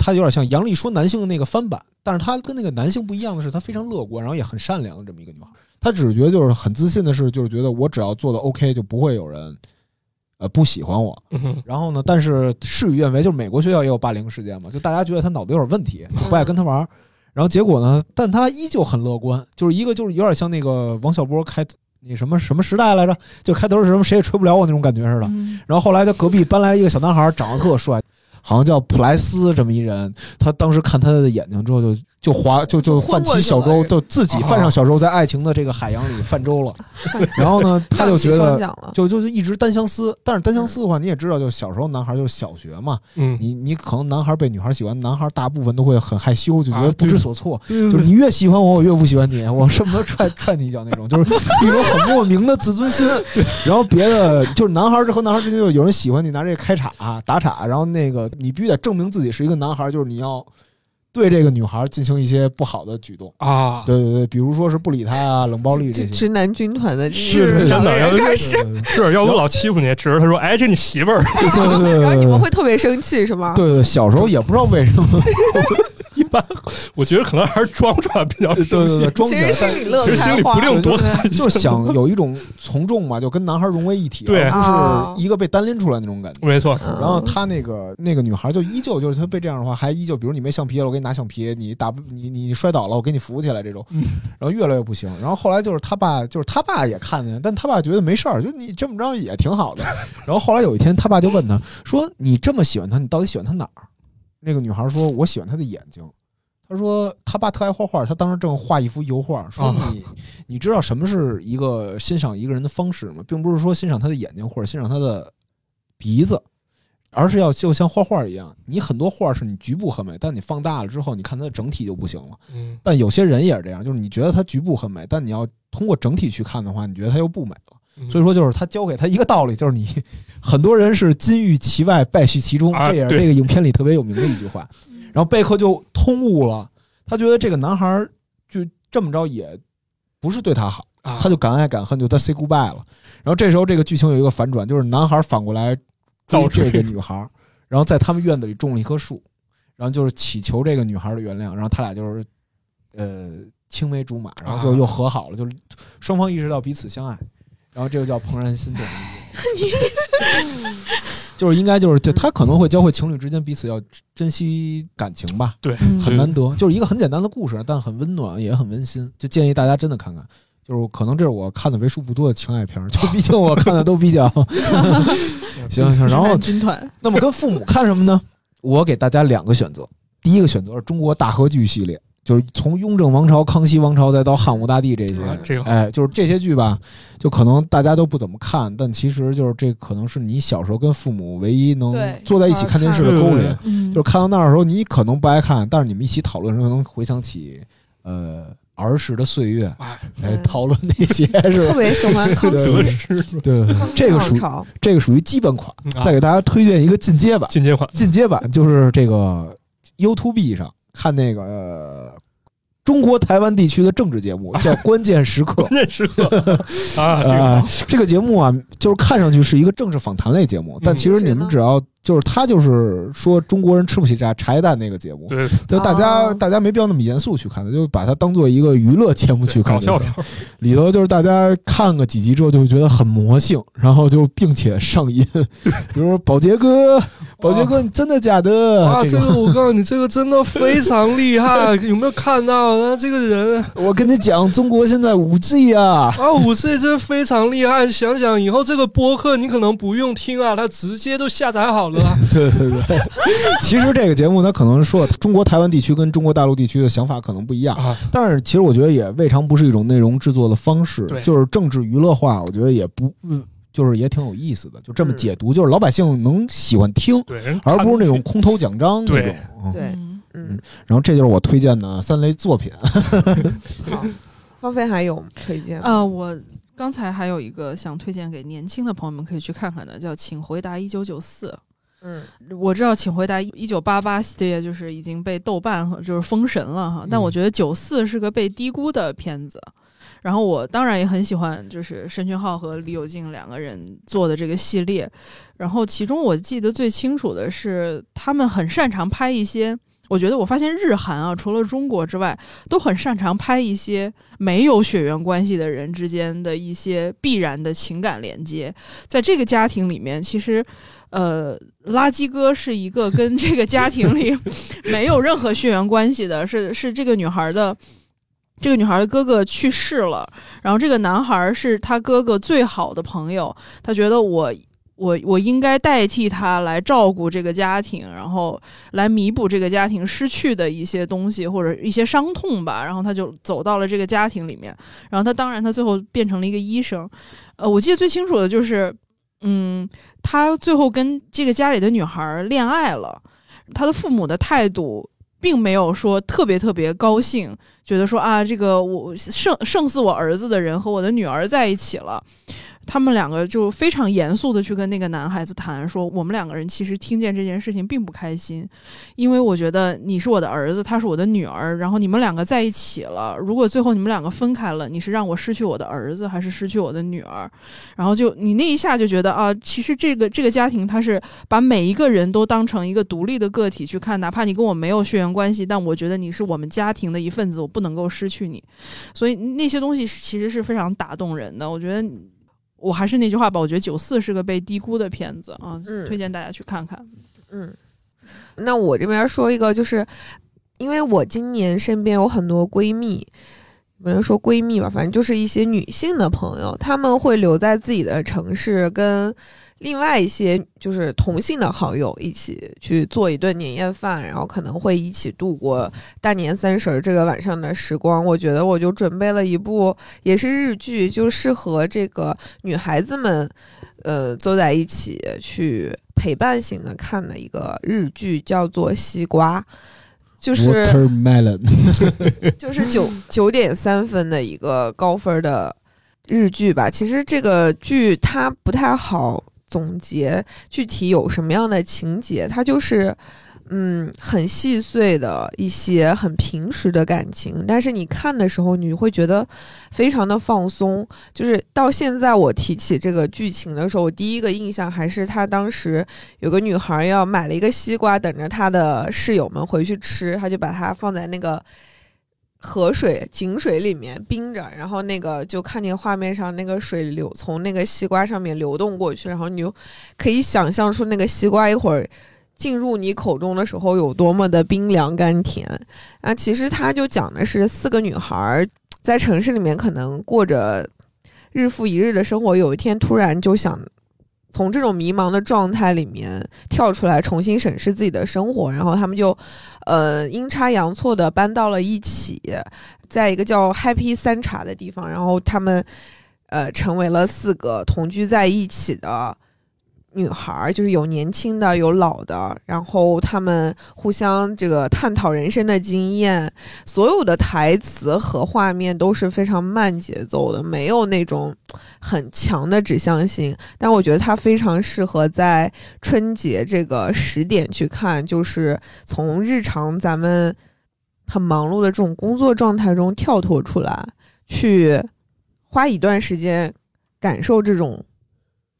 [SPEAKER 3] 她有点像杨丽说男性的那个翻版，但是她跟那个男性不一样的是，她非常乐观，然后也很善良的这么一个女孩儿。她只是觉得就是很自信的是，就是觉得我只要做的 OK，就不会有人呃不喜欢我。然后呢，但是事与愿违，就是美国学校也有霸凌事件嘛，就大家觉得他脑子有点问题，不爱跟他玩儿。然后结果呢，但他依旧很乐观，就是一个就是有点像那个王小波开那什么什么时代来着，就开头是什么谁也吹不了我那种感觉似的。然后后来他隔壁搬来一个小男孩，长得特帅，好像叫普莱斯这么一人。他当时看他的眼睛之后就，就划就就泛起小舟，就自己泛上小舟，在爱情的这个海洋里泛舟了。然后呢，他就觉得。
[SPEAKER 1] 就，
[SPEAKER 3] 就就是一直单相思，但是单相思的话，你也知道，就小时候男孩就是小学嘛，
[SPEAKER 4] 嗯，
[SPEAKER 3] 你你可能男孩被女孩喜欢，男孩大部分都会很害羞，就觉
[SPEAKER 4] 啊
[SPEAKER 3] 得不知所措。
[SPEAKER 4] 对
[SPEAKER 3] 就是你越喜欢我，我越不喜欢你，我恨不得踹踹你一脚那种，就是一种很莫名的自尊心。对，然后别的就是男孩儿和男孩儿之间，就有人喜欢你，拿这个开叉打岔，然后那个你必须得证明自己是一个男孩儿，就是你要对这个女孩儿进行一些不好的举动。
[SPEAKER 4] 啊，
[SPEAKER 3] 对对对，比如说是不理她啊，冷暴力这些。
[SPEAKER 1] 直直男军团的
[SPEAKER 3] 是
[SPEAKER 4] 真的要
[SPEAKER 1] 开始，
[SPEAKER 3] 对对
[SPEAKER 4] 是 要不老欺负你，指着他说：“哎，这你媳妇儿。
[SPEAKER 3] 对对对，
[SPEAKER 1] 然后你们会特别生气是吗？
[SPEAKER 3] 对对，小时候也不知道为什么，”
[SPEAKER 4] 一般我觉得可能还是装出来比较
[SPEAKER 3] 对对对，装
[SPEAKER 1] 其
[SPEAKER 3] 起来
[SPEAKER 1] 实心里乐
[SPEAKER 4] 其实心
[SPEAKER 1] 开花
[SPEAKER 4] 里不，定多
[SPEAKER 3] 对
[SPEAKER 4] 惨，
[SPEAKER 3] 就是想有一种从众嘛，就跟男孩融为一体，
[SPEAKER 4] 对
[SPEAKER 3] 不是一个被单拎出来那种感觉。
[SPEAKER 4] 没错，
[SPEAKER 1] 嗯
[SPEAKER 3] 然后他那个那个女孩就依旧就是她被这样的话，还依旧，比如你没橡皮了，我给你拿橡皮；你打不你你摔倒了，我给你扶起来这种。
[SPEAKER 4] 嗯
[SPEAKER 3] 然后越来越不行。然后后来就是他爸，就是他爸也看见，但他爸觉得没事儿，就你这么着也挺好的。然后后来有一天，他爸就问他说：“你这么喜欢他，你到底喜欢他哪儿？”那个女孩说：“我喜欢他的眼睛。”他说他爸特爱画画，他当时正画一幅油画，说
[SPEAKER 4] 啊
[SPEAKER 3] 你你知道什么是一个欣赏一个人的方式吗？并不是说欣赏他的眼睛或者欣赏他的鼻子，而是要就像画画一样，你很多画是你局部很美，但你放大了之后，你看它的整体就不行了。
[SPEAKER 4] 嗯
[SPEAKER 3] 但有些人也是这样，就是你觉得它局部很美，但你要通过整体去看的话，你觉得它又不美了。
[SPEAKER 4] 嗯
[SPEAKER 3] 所以说，就是他教给他一个道理，就是你 很多人是金玉其外，败絮其中，
[SPEAKER 4] 啊
[SPEAKER 3] 这也是
[SPEAKER 4] 对
[SPEAKER 3] 这个影片里特别有名的一句话。然后贝克就通悟了，他觉得这个男孩儿就这么着也不是对他好，
[SPEAKER 4] 啊
[SPEAKER 3] 他就敢爱敢恨，就他 say goodbye 了。然后这时候这个剧情有一个反转，就是男孩儿反过来追这个女孩儿，然后在他们院子里种了一棵树，然后就是祈求这个女孩儿的原谅，然后他俩就是呃青梅竹马，然后就又和好了，就是双方意识到彼此相爱，然后这个叫怦然心动。就是应该就是就他可能会教会情侣之间彼此要珍惜感情吧，
[SPEAKER 4] 对，
[SPEAKER 2] 嗯
[SPEAKER 3] 很难得，就是一个很简单的故事，但很温暖，也很温馨，就建议大家真的看看。就是可能这是我看的为数不多的情爱片儿，就毕竟我看的都比较 行行。然后
[SPEAKER 2] 军团，
[SPEAKER 3] 那么跟父母看什么呢？我给大家两个选择。第一个选择是中国大合剧系列，就是从雍正王朝、康熙王朝再到汉武大帝这些，
[SPEAKER 4] 啊这个
[SPEAKER 3] 哎，就是这些剧吧，就可能大家都不怎么看，但其实就是这可能是你小时候跟父母唯一能坐在一起看电视的勾连。
[SPEAKER 2] 嗯
[SPEAKER 3] 就是看到那儿的时候，你可能不爱看，但是你们一起讨论的时候，能回想起呃儿时的岁月，
[SPEAKER 4] 哎，
[SPEAKER 3] 讨论那些是
[SPEAKER 1] 特
[SPEAKER 3] 吧？
[SPEAKER 1] 别喜欢康
[SPEAKER 3] 对
[SPEAKER 1] 熙，
[SPEAKER 3] 对，这个属这个属于基本款。
[SPEAKER 4] 啊
[SPEAKER 3] 再给大家推荐一个进阶版，
[SPEAKER 4] 进阶款，
[SPEAKER 3] 进阶版就是这个 YouTube 上看那个、呃中国台湾地区的政治节目，叫《关键时刻》。
[SPEAKER 4] 关键时刻。啊，这个
[SPEAKER 3] 节目啊，就是看上去是一个政治访谈类节目，但其实你们只要就是他就是说中国人吃不起茶茶叶蛋那个节目，
[SPEAKER 4] 对，
[SPEAKER 3] 就大家、
[SPEAKER 1] 哦
[SPEAKER 3] 大家没必要那么严肃去看的，就把它当做一个娱乐节目去看
[SPEAKER 4] 搞。笑片，
[SPEAKER 3] 里头就是大家看个几集之后就觉得很魔性，然后就并且上瘾。比如说保洁哥，保洁哥，你真的假的？
[SPEAKER 4] 啊，
[SPEAKER 3] 这
[SPEAKER 4] 这个我告诉你，这个真的非常厉害，有没有看到？那这个人
[SPEAKER 3] 我跟你讲，中国现在五 G 啊，
[SPEAKER 4] 啊，五 G 真的非常厉害。想想以后这个播客你可能不用听啊，他直接都下载好了啊。
[SPEAKER 3] 对对对。其实这个节目它可能说中国台湾地区跟中国大陆地区的想法可能不一样，
[SPEAKER 4] 啊，
[SPEAKER 3] 但是其实我觉得也未尝不是一种内容制作的方式，就是政治娱乐化，我觉得也不。嗯就是也挺有意思的，就这么
[SPEAKER 1] 嗯
[SPEAKER 3] 解读，就是老百姓能喜欢听，而不是那种空头奖章那种。嗯
[SPEAKER 1] 对，
[SPEAKER 2] 嗯
[SPEAKER 1] 嗯，
[SPEAKER 3] 然后这就是我推荐的三类作品。
[SPEAKER 1] 好，芳菲还有推荐吗？
[SPEAKER 2] 呃，我刚才还有一个想推荐给年轻的朋友们可以去看看的，叫《请回答一九九四》。
[SPEAKER 1] 嗯
[SPEAKER 2] 我知道《请回答一九八八》系列就是已经被豆瓣和就是封神了哈，但
[SPEAKER 3] 嗯
[SPEAKER 2] 我觉得九四是个被低估的片子。然后我当然也很喜欢，就是申俊浩和李友静两个人做的这个系列。然后其中我记得最清楚的是，他们很擅长拍一些。我觉得我发现日韩啊，除了中国之外，都很擅长拍一些没有血缘关系的人之间的一些必然的情感连接。在这个家庭里面，其实，呃，垃圾哥是一个 跟这个家庭里 没有任何血缘关系的，是是这个女孩的。这个女孩的哥哥去世了，然后这个男孩是他哥哥最好的朋友，他觉得我我我应该代替他来照顾这个家庭，然后来弥补这个家庭失去的一些东西或者一些伤痛吧。然后他就走到了这个家庭里面，然后他当然他最后变成了一个医生。呃，我记得最清楚的就是，嗯，他最后跟这个家里的女孩恋爱了，他的父母的态度。并没有说特别特别高兴，觉得说啊，这个我胜胜似我儿子的人和我的女儿在一起了。他们两个就非常严肃的去跟那个男孩子谈，说我们两个人其实听见这件事情并不开心，因为我觉得你是我的儿子，他是我的女儿，然后你们两个在一起了，如果最后你们两个分开了，你是让我失去我的儿子，还是失去我的女儿？然后就你那一下就觉得啊，其实这个这个家庭他是把每一个人都当成一个独立的个体去看，哪怕你跟我没有血缘关系，但我觉得你是我们家庭的一份子，我不能够失去你。所以那些东西其实是非常打动人的。我觉得我还是那句话吧，我觉得九四是个被低估的片子啊，
[SPEAKER 1] 嗯
[SPEAKER 2] 推荐大家去看看。
[SPEAKER 1] 嗯，那我这边说一个，就是因为我今年身边有很多闺蜜，不能说闺蜜吧，反正就是一些女性的朋友，她们会留在自己的城市，跟另外一些就是同性的好友一起去做一顿年夜饭，然后可能会一起度过大年三十儿这个晚上的时光。我觉得我就准备了一部也是日剧，就适合这个女孩子们，呃，坐在一起去陪伴型的看的一个日剧，叫做《西瓜》。就是
[SPEAKER 3] Watermelon，
[SPEAKER 1] 就是九 九点三分的一个高分的日剧吧。其实这个剧它不太好总结具体有什么样的情节，它就是嗯很细碎的一些很平时的感情，但是你看的时候你会觉得非常的放松。就是到现在我提起这个剧情的时候，我第一个印象还是他当时有个女孩要买了一个西瓜，等着她的室友们回去吃，她就把它放在那个河水、井水里面冰着，然后那个就看见画面上那个水流从那个西瓜上面流动过去，然后你就可以想象出那个西瓜一会儿进入你口中的时候有多么的冰凉甘甜啊！其实它就讲的是四个女孩在城市里面可能过着日复一日的生活，有一天突然就想。从这种迷茫的状态里面跳出来，重新审视自己的生活，然后他们就，呃，阴差阳错的搬到了一起，在一个叫 Happy 三茶的地方，然后他们，呃，成为了四个同居在一起的。女孩就是有年轻的，有老的，然后他们互相这个探讨人生的经验，所有的台词和画面都是非常慢节奏的，没有那种很强的指向性。但我觉得它非常适合在春节这个时点去看，就是从日常咱们很忙碌的这种工作状态中跳脱出来，去花一段时间感受这种。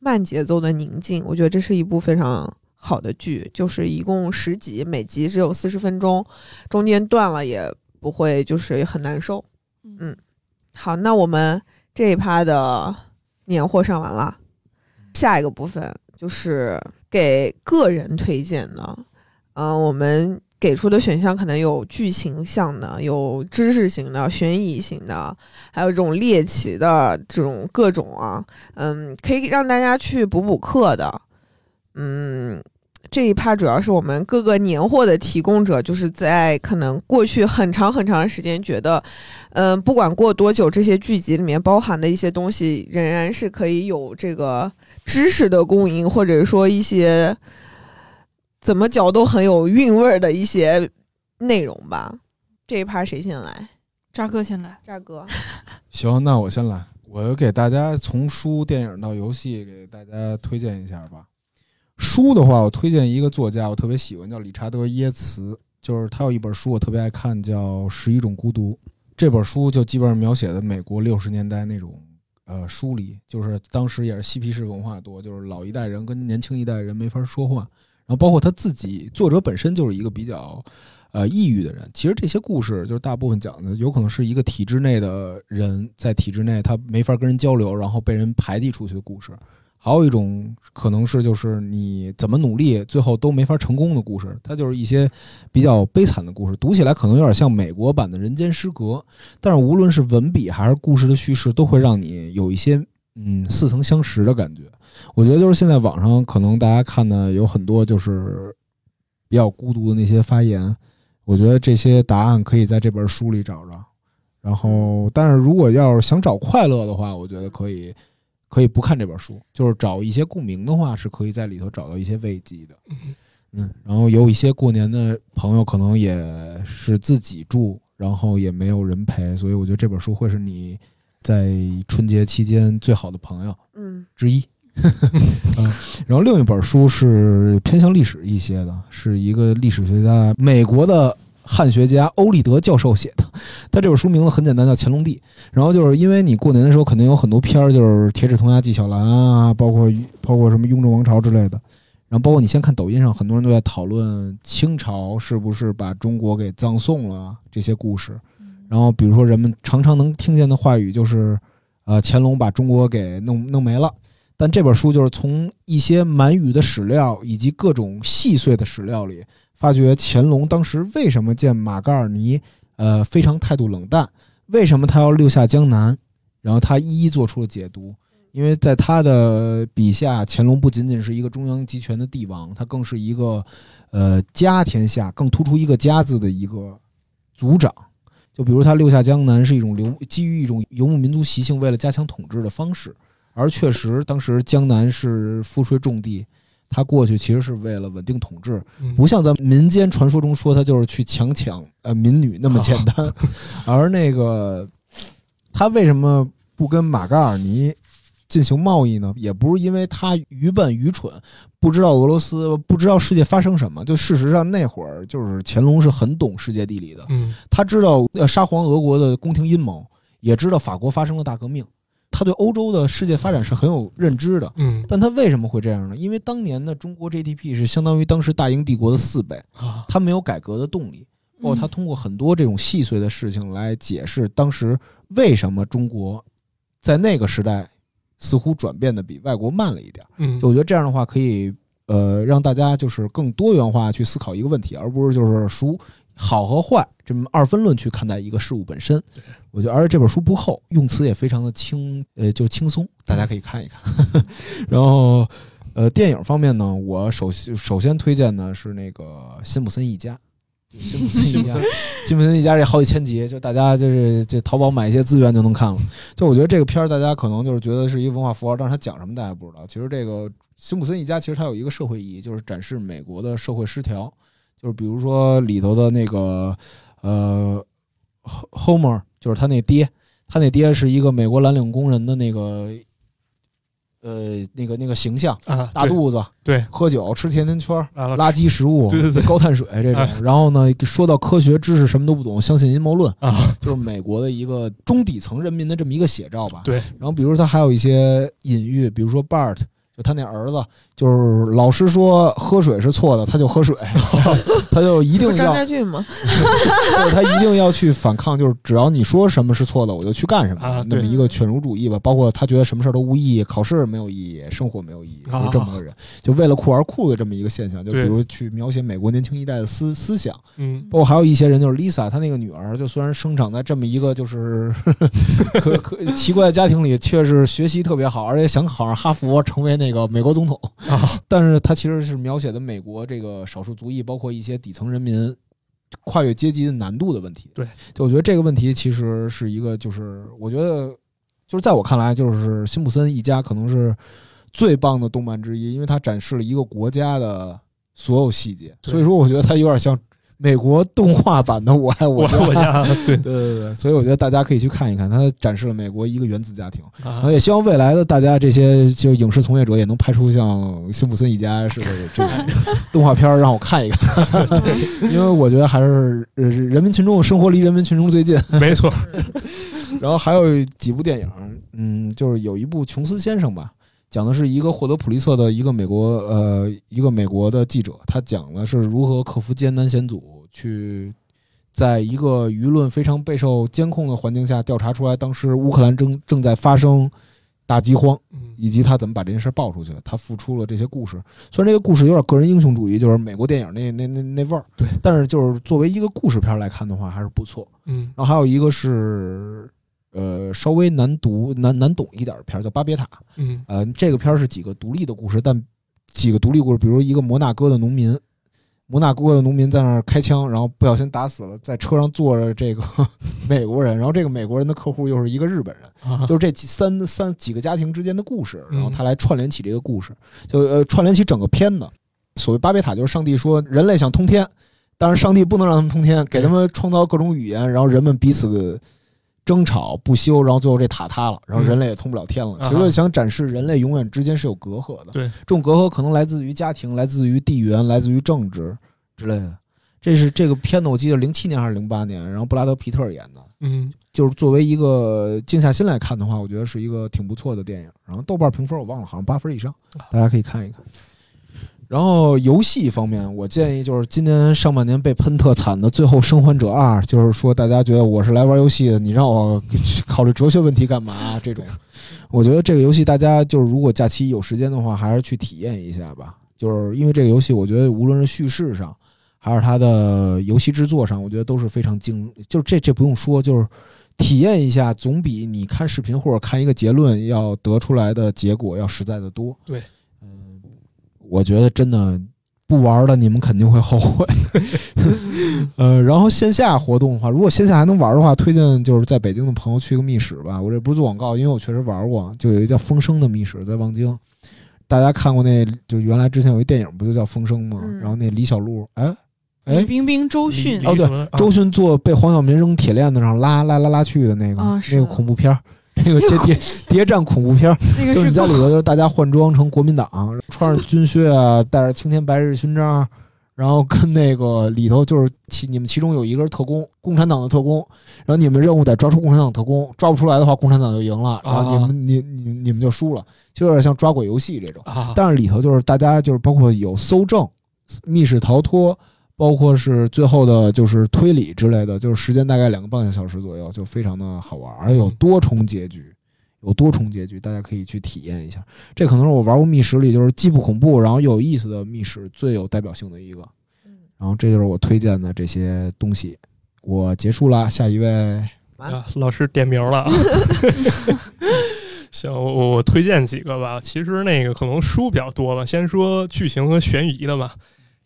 [SPEAKER 1] 慢节奏的宁静，我觉得这是一部非常好的剧，就是一共十集，每集只有四十分钟，中间断了也不会就是很难受。嗯，好，那我们这一趴的年货上完了，下一个部分就是给个人推荐的，嗯，我们。给出的选项可能有剧情向的，有知识型的、悬疑型的，还有这种猎奇的这种各种啊，嗯，可以让大家去补补课的。嗯，这一趴主要是我们各个年货的提供者，就是在可能过去很长很长时间觉得，嗯，不管过多久，这些剧集里面包含的一些东西仍然是可以有这个知识的供应，或者说一些。怎么嚼都很有韵味儿的一些内容吧。这一趴谁先来？
[SPEAKER 2] 扎哥先来。
[SPEAKER 1] 扎哥，
[SPEAKER 3] 行，那我先来。我给大家从书、电影到游戏，给大家推荐一下吧。书的话，我推荐一个作家，我特别喜欢，叫理查德·耶茨。就是他有一本书，我特别爱看，叫《十一种孤独》。这本书就基本上描写的美国六十年代那种呃疏离，就是当时也是嬉皮士文化多，就是老一代人跟年轻一代人没法说话。然后包括他自己，作者本身就是一个比较，呃，抑郁的人。其实这些故事就是大部分讲的，有可能是一个体制内的人在体制内他没法跟人交流，然后被人排挤出去的故事。还有一种可能是就是你怎么努力最后都没法成功的故事。它就是一些比较悲惨的故事，读起来可能有点像美国版的人间失格。但是无论是文笔还是故事的叙事，都会让你有一些嗯似曾相识的感觉。我觉得就是现在网上可能大家看的有很多就是比较孤独的那些发言，我觉得这些答案可以在这本书里找着。然后，但是如果要是想找快乐的话，我觉得可以可以不看这本书，就是找一些共鸣的话，是可以在里头找到一些慰藉的。嗯，然后有一些过年的朋友可能也是自己住，然后也没有人陪，所以我觉得这本书会是你在春节期间最好的朋友
[SPEAKER 1] 嗯
[SPEAKER 3] 之一。嗯，然后另一本书是偏向历史一些的，是一个历史学家，美国的汉学家欧立德教授写的。他这本书名字很简单，叫《乾隆帝》。然后就是因为你过年的时候肯定有很多片儿，就是《铁齿铜牙纪晓岚》啊，包括包括什么《雍正王朝》之类的。然后包括你先看抖音上，很多人都在讨论清朝是不是把中国给葬送了这些故事。然后比如说人们常常能听见的话语就是，呃，乾隆把中国给弄弄没了。但这本书就是从一些满语的史料以及各种细碎的史料里，发掘乾隆当时为什么见马嘎尔尼，呃，非常态度冷淡，为什么他要六下江南，然后他一一做出了解读。因为在他的笔下，乾隆不仅仅是一个中央集权的帝王，他更是一个，呃，家天下更突出一个家字的一个族长。就比如他六下江南是一种流基于一种游牧民族习性，为了加强统治的方式。而确实，当时江南是赋税重地，他过去其实是为了稳定统治，不像咱们民间传说中说他就是去强抢呃民女那么简单。而那个他为什么不跟马嘎尔尼进行贸易呢？也不是因为他愚笨愚蠢，不知道俄罗斯，不知道世界发生什么。就事实上，那会儿就是乾隆是很懂世界地理的，他知道呃沙皇俄国的宫廷阴谋，也知道法国发生了大革命。他对欧洲的世界发展是很有认知的，
[SPEAKER 4] 嗯，
[SPEAKER 3] 但他为什么会这样呢？因为当年的中国 GDP 是相当于当时大英帝国的四倍，他没有改革的动力，包括他通过很多这种细碎的事情来解释当时为什么中国在那个时代似乎转变的比外国慢了一点。
[SPEAKER 4] 嗯
[SPEAKER 3] 就我觉得这样的话可以呃让大家就是更多元化去思考一个问题，而不是就是孰好和坏这么二分论去看待一个事物本身。我觉得，而且这本书不厚，用词也非常的轻，呃，就轻松，大家可以看一看。然后，呃，电影方面呢，我首首先推荐的是那个《辛普森一家》。辛普森一家，辛普森一家这好几千集，就大家就是这淘宝买一些资源就能看了。就我觉得这个片儿，大家可能就是觉得是一个文化符号，但是它讲什么大家不知道。其实这个辛普森一家其实它有一个社会意义，就是展示美国的社会失调。就是比如说里头的那个呃，Homer，就是他那爹，他那爹是一个美国蓝领工人的那个呃那个那个形象，
[SPEAKER 4] 啊，
[SPEAKER 3] 大肚子，
[SPEAKER 4] 对
[SPEAKER 3] 喝酒吃甜甜圈。
[SPEAKER 4] 啊，
[SPEAKER 3] 垃圾食物，
[SPEAKER 4] 对对对
[SPEAKER 3] 高碳水这种
[SPEAKER 4] 哎，
[SPEAKER 3] 然后呢，说到科学知识什么都不懂，相信阴谋论，
[SPEAKER 4] 啊，
[SPEAKER 3] 就是美国的一个中底层人民的这么一个写照吧。
[SPEAKER 4] 对。
[SPEAKER 3] 然后比如他还有一些隐喻，比如说 Bart，就他那儿子，就是老师说喝水是错的，他就喝水，他就一定
[SPEAKER 1] 不是张
[SPEAKER 3] 要，
[SPEAKER 1] 家俊吗？
[SPEAKER 3] 就是他一定要去反抗，就是只要你说什么是错的，我就去干什么，
[SPEAKER 4] 啊对
[SPEAKER 3] 那么一个犬儒主义吧。包括他觉得什么事儿都无意义，考试没有意义，生活没有意义，就是这么个人，就为了酷而酷的这么一个现象。就比如去描写美国年轻一代的思思想。
[SPEAKER 4] 嗯
[SPEAKER 3] 包括还有一些人，就是 Lisa，她那个女儿，就虽然生长在这么一个就是 可可奇怪的家庭里，却是学习特别好，而且想考上哈佛，成为那个美国总统。
[SPEAKER 4] 啊，
[SPEAKER 3] 但是他其实是描写的美国这个少数族裔，包括一些底层人民跨越阶级的难度的问题。
[SPEAKER 4] 对，
[SPEAKER 3] 就我觉得这个问题其实是一个，就是我觉得就是在我看来，就是辛普森一家可能是最棒的动漫之一，因为它展示了一个国家的所有细节。所以说，我觉得它有点像美国动画版的《我爱我
[SPEAKER 4] 我
[SPEAKER 3] 家》。
[SPEAKER 4] 我 家对
[SPEAKER 3] 对对对，所以我觉得大家可以去看一看，它展示了美国一个原子家庭。然
[SPEAKER 4] 啊
[SPEAKER 3] 后也希望未来的大家这些就影视从业者也能拍出像辛普森一家似的这种 动画片儿，让我看一看。因为我觉得还是呃人民群众生活离人民群众最近。
[SPEAKER 4] 没错，
[SPEAKER 3] 然后还有几部电影，嗯，就是有一部《琼斯先生》吧，讲的是一个获得普利策的一个美国呃一个美国的记者，他讲的是如何克服艰难险阻，去在一个舆论非常备受监控的环境下调查出来，当时乌克兰正正在发生大饥荒，
[SPEAKER 4] 嗯
[SPEAKER 3] 以及他怎么把这件事爆出去，他付出了这些故事。虽然这个故事有点个人英雄主义，就是美国电影那那那那味儿，
[SPEAKER 4] 对，
[SPEAKER 3] 但是就是作为一个故事片来看的话，还是不错。
[SPEAKER 4] 嗯
[SPEAKER 3] 然后还有一个是，呃，稍微难读、难难懂一点的片儿，叫《巴别塔》。
[SPEAKER 4] 嗯。
[SPEAKER 3] 呃，这个片儿是几个独立的故事，但几个独立故事，比如一个摩纳哥的农民，摩纳哥的农民在那儿开枪，然后不小心打死了在车上坐着这个 美国人，然后这个美国人的客户又是一个日本人，
[SPEAKER 4] 啊。
[SPEAKER 3] 就是这几三三几个家庭之间的故事，
[SPEAKER 4] 嗯。
[SPEAKER 3] 然后他来串联起这个故事，就呃串联起整个片子。所谓巴别塔，就是上帝说人类想通天，但是上帝不能让他们通天，给他们创造各种语言，然后人们彼此争吵不休，然后最后这塔塌了，然后人类也通不了天了。
[SPEAKER 4] 嗯
[SPEAKER 3] 其实想展示人类永远之间是有隔阂的，
[SPEAKER 4] 对
[SPEAKER 3] 这种隔阂可能来自于家庭，来自于地缘，来自于政治之类的。这是这个片子，我记得零七年还是零八年，然后布拉德皮特演的。
[SPEAKER 4] 嗯
[SPEAKER 3] 就是作为一个静下心来看的话，我觉得是一个挺不错的电影。然后豆瓣评分我忘了，好像八分以上，大家可以看一看。然后游戏方面，我建议就是今年上半年被喷特惨的《最后生还者二》，就是说大家觉得我是来玩游戏的，你让我考虑哲学问题干嘛？这种，我觉得这个游戏大家就是如果假期有时间的话，还是去体验一下吧。就是因为这个游戏，我觉得无论是叙事上，还是它的游戏制作上，我觉得都是非常精，就是这这不用说，就是体验一下，总比你看视频或者看一个结论要得出来的结果要实在的多。
[SPEAKER 4] 对，
[SPEAKER 3] 嗯，我觉得真的不玩了你们肯定会后悔。呃，然后线下活动的话，如果线下还能玩的话，推荐就是在北京的朋友去个密室吧。我这不是做广告，因为我确实玩过，就有一个叫风声的密室在望京。大家看过那，就原来之前有一电影不就叫《风声》吗？
[SPEAKER 1] 嗯
[SPEAKER 3] 然后那李小璐，哎
[SPEAKER 2] 李
[SPEAKER 3] 哎，
[SPEAKER 2] 冰冰、周迅
[SPEAKER 3] 哦对周迅做被黄晓明扔铁链子上拉拉拉拉去的那个、那个恐怖片儿，那个谍谍 谍战恐怖片儿，就是你在里头就是大家换装成国民党，穿着军靴啊，带着青天白日勋章，然后跟那个里头就是其你们其中有一个是特工，共产党的特工，然后你们任务得抓出共产党特工，抓不出来的话，共产党就赢了，然后你们、你你你们就输了，就有点像抓鬼游戏这种。
[SPEAKER 4] 啊，
[SPEAKER 3] 但是里头就是大家就是包括有搜证、密室逃脱，包括是最后的就是推理之类的，就是时间大概两个半小时左右，就非常的好玩，而且有多重结局，有多重结局，大家可以去体验一下。这可能是我玩过密室里就是既不恐怖，然后又有意思的密室最有代表性的一个。然后这就是我推荐的这些东西，我结束了，下一位。
[SPEAKER 4] 啊，老师点名了。行，我我推荐几个吧。其实那个可能书比较多了，先说剧情和悬疑的吧。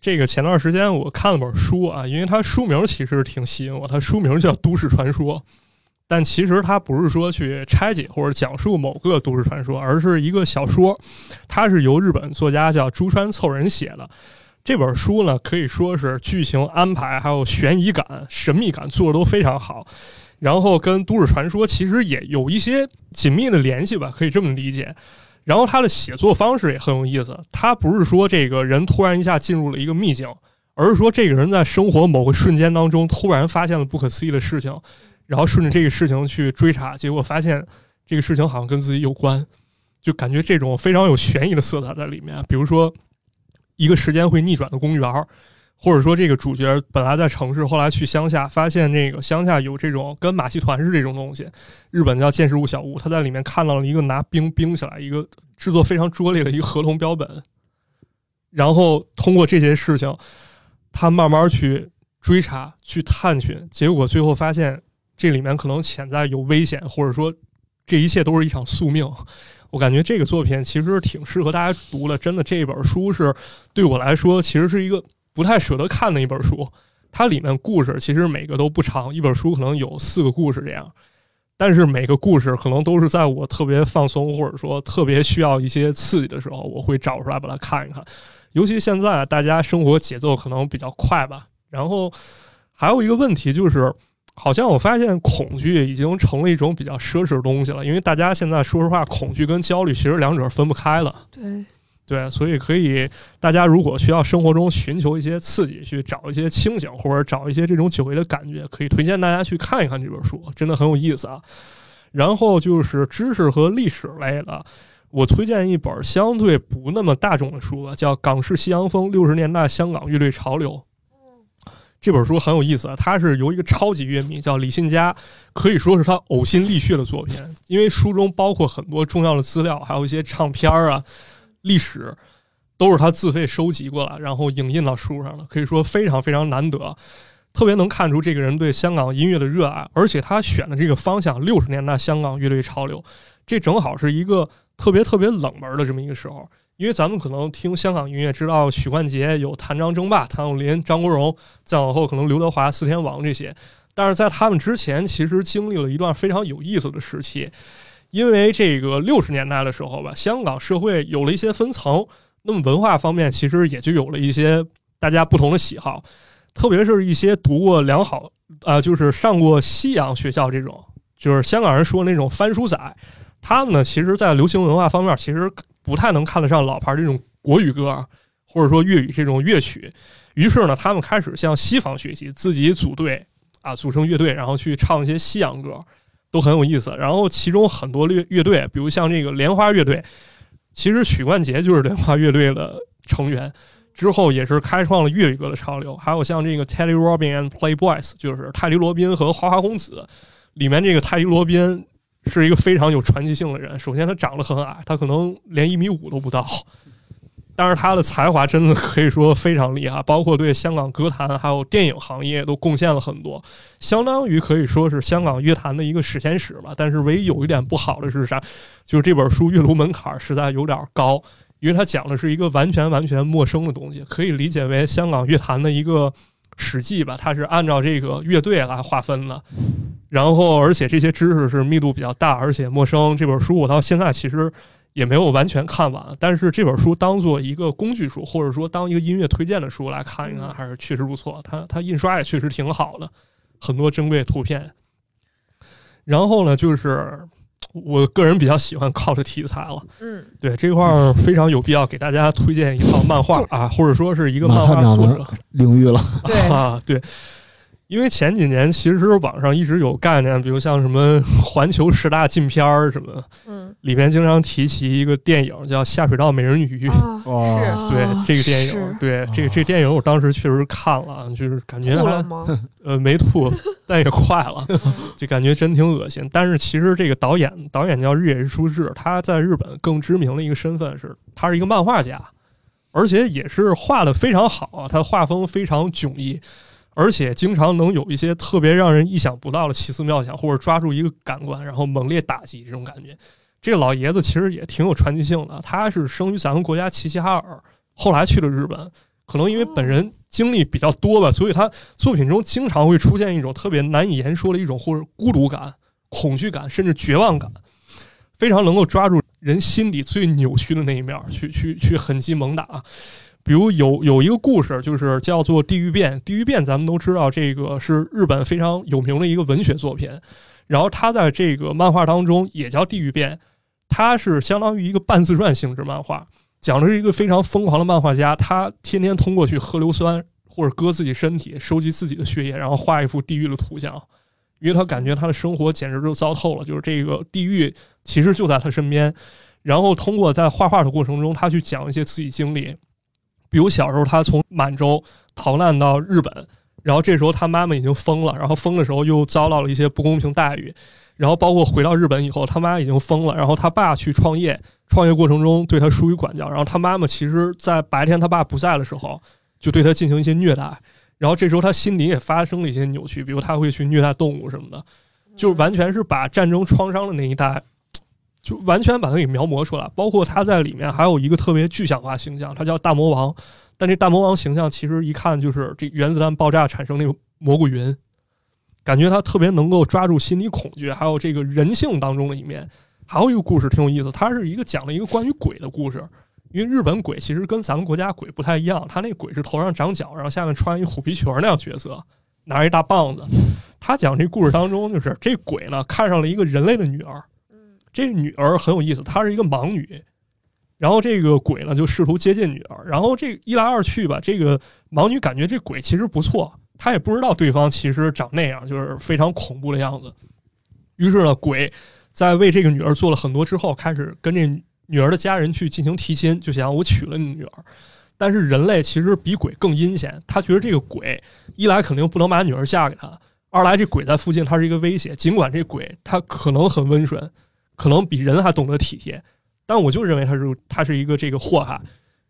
[SPEAKER 4] 这个前段时间我看了本书啊，因为它书名其实挺吸引我，它书名叫《都市传说》，但其实它不是说去拆解或者讲述某个都市传说，而是一个小说，它是由日本作家叫朱川凑人写的。这本书呢，可以说是剧情安排还有悬疑感、神秘感做的都非常好。然后跟都市传说其实也有一些紧密的联系吧，可以这么理解。然后他的写作方式也很有意思，他不是说这个人突然一下进入了一个秘境，而是说这个人在生活某个瞬间当中突然发现了不可思议的事情，然后顺着这个事情去追查，结果发现这个事情好像跟自己有关，就感觉这种非常有悬疑的色彩在里面。比如说一个时间会逆转的公园。或者说，这个主角本来在城市，后来去乡下，发现那个乡下有这种跟马戏团是这种东西，日本叫见识物小屋。他在里面看到了一个拿冰冰起来一个制作非常拙劣的一个合同标本，然后通过这些事情，他慢慢去追查、去探寻，结果最后发现这里面可能潜在有危险，或者说这一切都是一场宿命。我感觉这个作品其实挺适合大家读的，真的，这本书是对我来说其实是一个。不太舍得看的一本书，它里面故事其实每个都不长，一本书可能有四个故事这样，但是每个故事可能都是在我特别放松或者说特别需要一些刺激的时候，我会找出来把它看一看。尤其现在大家生活节奏可能比较快吧，然后还有一个问题就是，好像我发现恐惧已经成了一种比较奢侈的东西了，因为大家现在说实话，恐惧跟焦虑其实两者分不开了。
[SPEAKER 1] 对。
[SPEAKER 4] 对，所以可以，大家如果需要生活中寻求一些刺激，去找一些清醒，或者找一些这种久违的感觉，可以推荐大家去看一看这本书，真的很有意思啊。然后就是知识和历史类的，我推荐一本相对不那么大众的书，叫《港式西洋风：六十年代香港乐队潮流》。这本书很有意思啊，它是由一个超级乐迷叫李信佳，可以说是他呕心沥血的作品，因为书中包括很多重要的资料，还有一些唱片儿啊。历史都是他自费收集过来，然后影印到书上的，可以说非常非常难得，特别能看出这个人对香港音乐的热爱。而且他选的这个方向，六十年代香港乐队潮流，这正好是一个特别特别冷门的这么一个时候。因为咱们可能听香港音乐，知道许冠杰有谭张争霸、谭咏麟、张国荣，再往后可能刘德华、四天王这些，但是在他们之前，其实经历了一段非常有意思的时期。因为这个六十年代的时候吧，香港社会有了一些分层，那么文化方面其实也就有了一些大家不同的喜好，特别是一些读过良好啊，就是上过西洋学校这种，就是香港人说那种翻书仔，他们呢，其实，在流行文化方面，其实不太能看得上老牌这种国语歌，或者说粤语这种乐曲，于是呢，他们开始向西方学习，自己组队啊，组成乐队，然后去唱一些西洋歌。都很有意思，然后其中很多乐乐队，比如像这个莲花乐队，其实许冠杰就是莲花乐队的成员，之后也是开创了粤语歌的潮流。还有像这个 Teddy Robin and Playboys，就是泰迪罗宾和花花公子，里面这个泰迪罗宾是一个非常有传奇性的人。首先他长得很矮，他可能连一米五都不到。但是他的才华真的可以说非常厉害，包括对香港歌坛还有电影行业都贡献了很多，相当于可以说是香港乐坛的一个史前史吧。但是唯一有一点不好的是啥？就是这本书阅读门槛实在有点高，因为它讲的是一个完全完全陌生的东西，可以理解为香港乐坛的一个史记吧。它是按照这个乐队来划分的，然后而且这些知识是密度比较大，而且陌生。这本书我到现在其实。也没有完全看完，但是这本书当做一个工具书，或者说当一个音乐推荐的书来看一看，还是确实不错。它它印刷也确实挺好的，很多珍贵图片。然后呢，就是我个人比较喜欢靠的题材了。
[SPEAKER 1] 嗯，
[SPEAKER 4] 对这块儿非常有必要给大家推荐一套漫画啊，或者说是一个漫画作者
[SPEAKER 3] 领域了。
[SPEAKER 1] 对
[SPEAKER 4] 啊，对，因为前几年其实网上一直有概念，比如像什么环球十大禁片儿什么，
[SPEAKER 1] 嗯
[SPEAKER 4] 里面经常提起一个电影叫《下水道美人鱼》。对这个电影，对这个这电影，我当时确实看了，就是感觉还
[SPEAKER 1] 吐了吗？
[SPEAKER 4] 呃没吐，但也快了，就感觉真挺恶心。但是其实这个导演导演叫日野书志，他在日本更知名的一个身份是，他是一个漫画家，而且也是画的非常好啊，他画风非常迥异，而且经常能有一些特别让人意想不到的奇思妙想，或者抓住一个感官，然后猛烈打击这种感觉。这个老爷子其实也挺有传奇性的，他是生于咱们国家齐齐哈尔，后来去了日本，可能因为本人经历比较多吧，所以他作品中经常会出现一种特别难以言说的一种或者孤独感、恐惧感，甚至绝望感，非常能够抓住人心里最扭曲的那一面，去去去狠击猛打。比如有有一个故事，就是叫做《地狱变》。《地狱变》咱们都知道，这个是日本非常有名的一个文学作品。然后它在这个漫画当中也叫《地狱变》，它是相当于一个半自传性质漫画，讲的是一个非常疯狂的漫画家，他天天通过去喝硫酸或者割自己身体，收集自己的血液，然后画一幅地狱的图像。因为他感觉他的生活简直就糟透了，就是这个地狱其实就在他身边。然后通过在画画的过程中，他去讲一些自己经历，比如小时候他从满洲逃难到日本，然后这时候他妈妈已经疯了，然后疯的时候又遭到了一些不公平待遇，然后包括回到日本以后，他妈已经疯了，然后他爸去创业，创业过程中对他疏于管教，然后他妈妈其实在白天他爸不在的时候，就对他进行一些虐待，然后这时候他心里也发生了一些扭曲，比如他会去虐待动物什么的，就完全是把战争创伤的那一代。就完全把它给描摹出来，包括他在里面还有一个特别具象化形象，他叫大魔王，但这大魔王形象其实一看就是这原子弹爆炸产生那个蘑菇云，感觉他特别能够抓住心理恐惧，还有这个人性当中的一面。还有一个故事挺有意思，它是一个讲了一个关于鬼的故事。因为日本鬼其实跟咱们国家鬼不太一样，他那鬼是头上长角，然后下面穿一虎皮裙那样角色，拿着一大棒子。他讲这故事当中，就是这鬼呢看上了一个人类的女儿，这女儿很有意思，她是一个盲女。然后这个鬼呢就试图接近女儿，然后这一来二去吧，这个盲女感觉这鬼其实不错，她也不知道对方其实长那样，就是非常恐怖的样子。于是呢，鬼在为这个女儿做了很多之后，开始跟这女儿的家人去进行提亲，就想我娶了你女儿。但是人类其实比鬼更阴险，他觉得这个鬼一来肯定不能把女儿嫁给他，二来这鬼在附近他是一个威胁。尽管这鬼他可能很温顺，可能比人还懂得体贴，但我就认为他是他是一个这个祸害。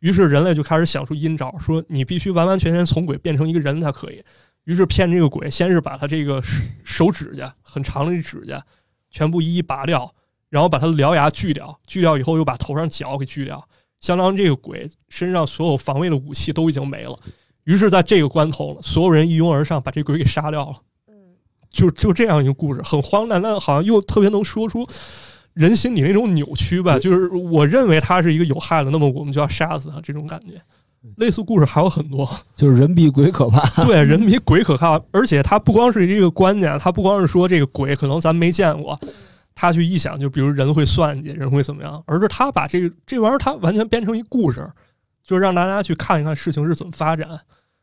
[SPEAKER 4] 于是人类就开始想出阴招，说你必须完完全全从鬼变成一个人才可以。于是骗这个鬼，先是把他这个手手指甲很长的这指甲全部一一拔掉，然后把他的獠牙锯掉，锯掉以后又把头上角给锯掉，相当于这个鬼身上所有防卫的武器都已经没了。于是，在这个关头，所有人一拥而上，把这鬼给杀掉了。就就这样一个故事，很荒诞，但好像又特别能说出人心里那种扭曲吧。就是我认为他是一个有害的，那么我们就要杀死他，这种感觉。类似故事还有很多，
[SPEAKER 3] 就是人比鬼可怕。
[SPEAKER 4] 对，人比鬼可怕，而且他不光是这个观念，他不光是说这个鬼可能咱没见过，他去臆想，就比如人会算计，人会怎么样，而是他把这个这玩意儿他完全编成一故事，就是让大家去看一看事情是怎么发展，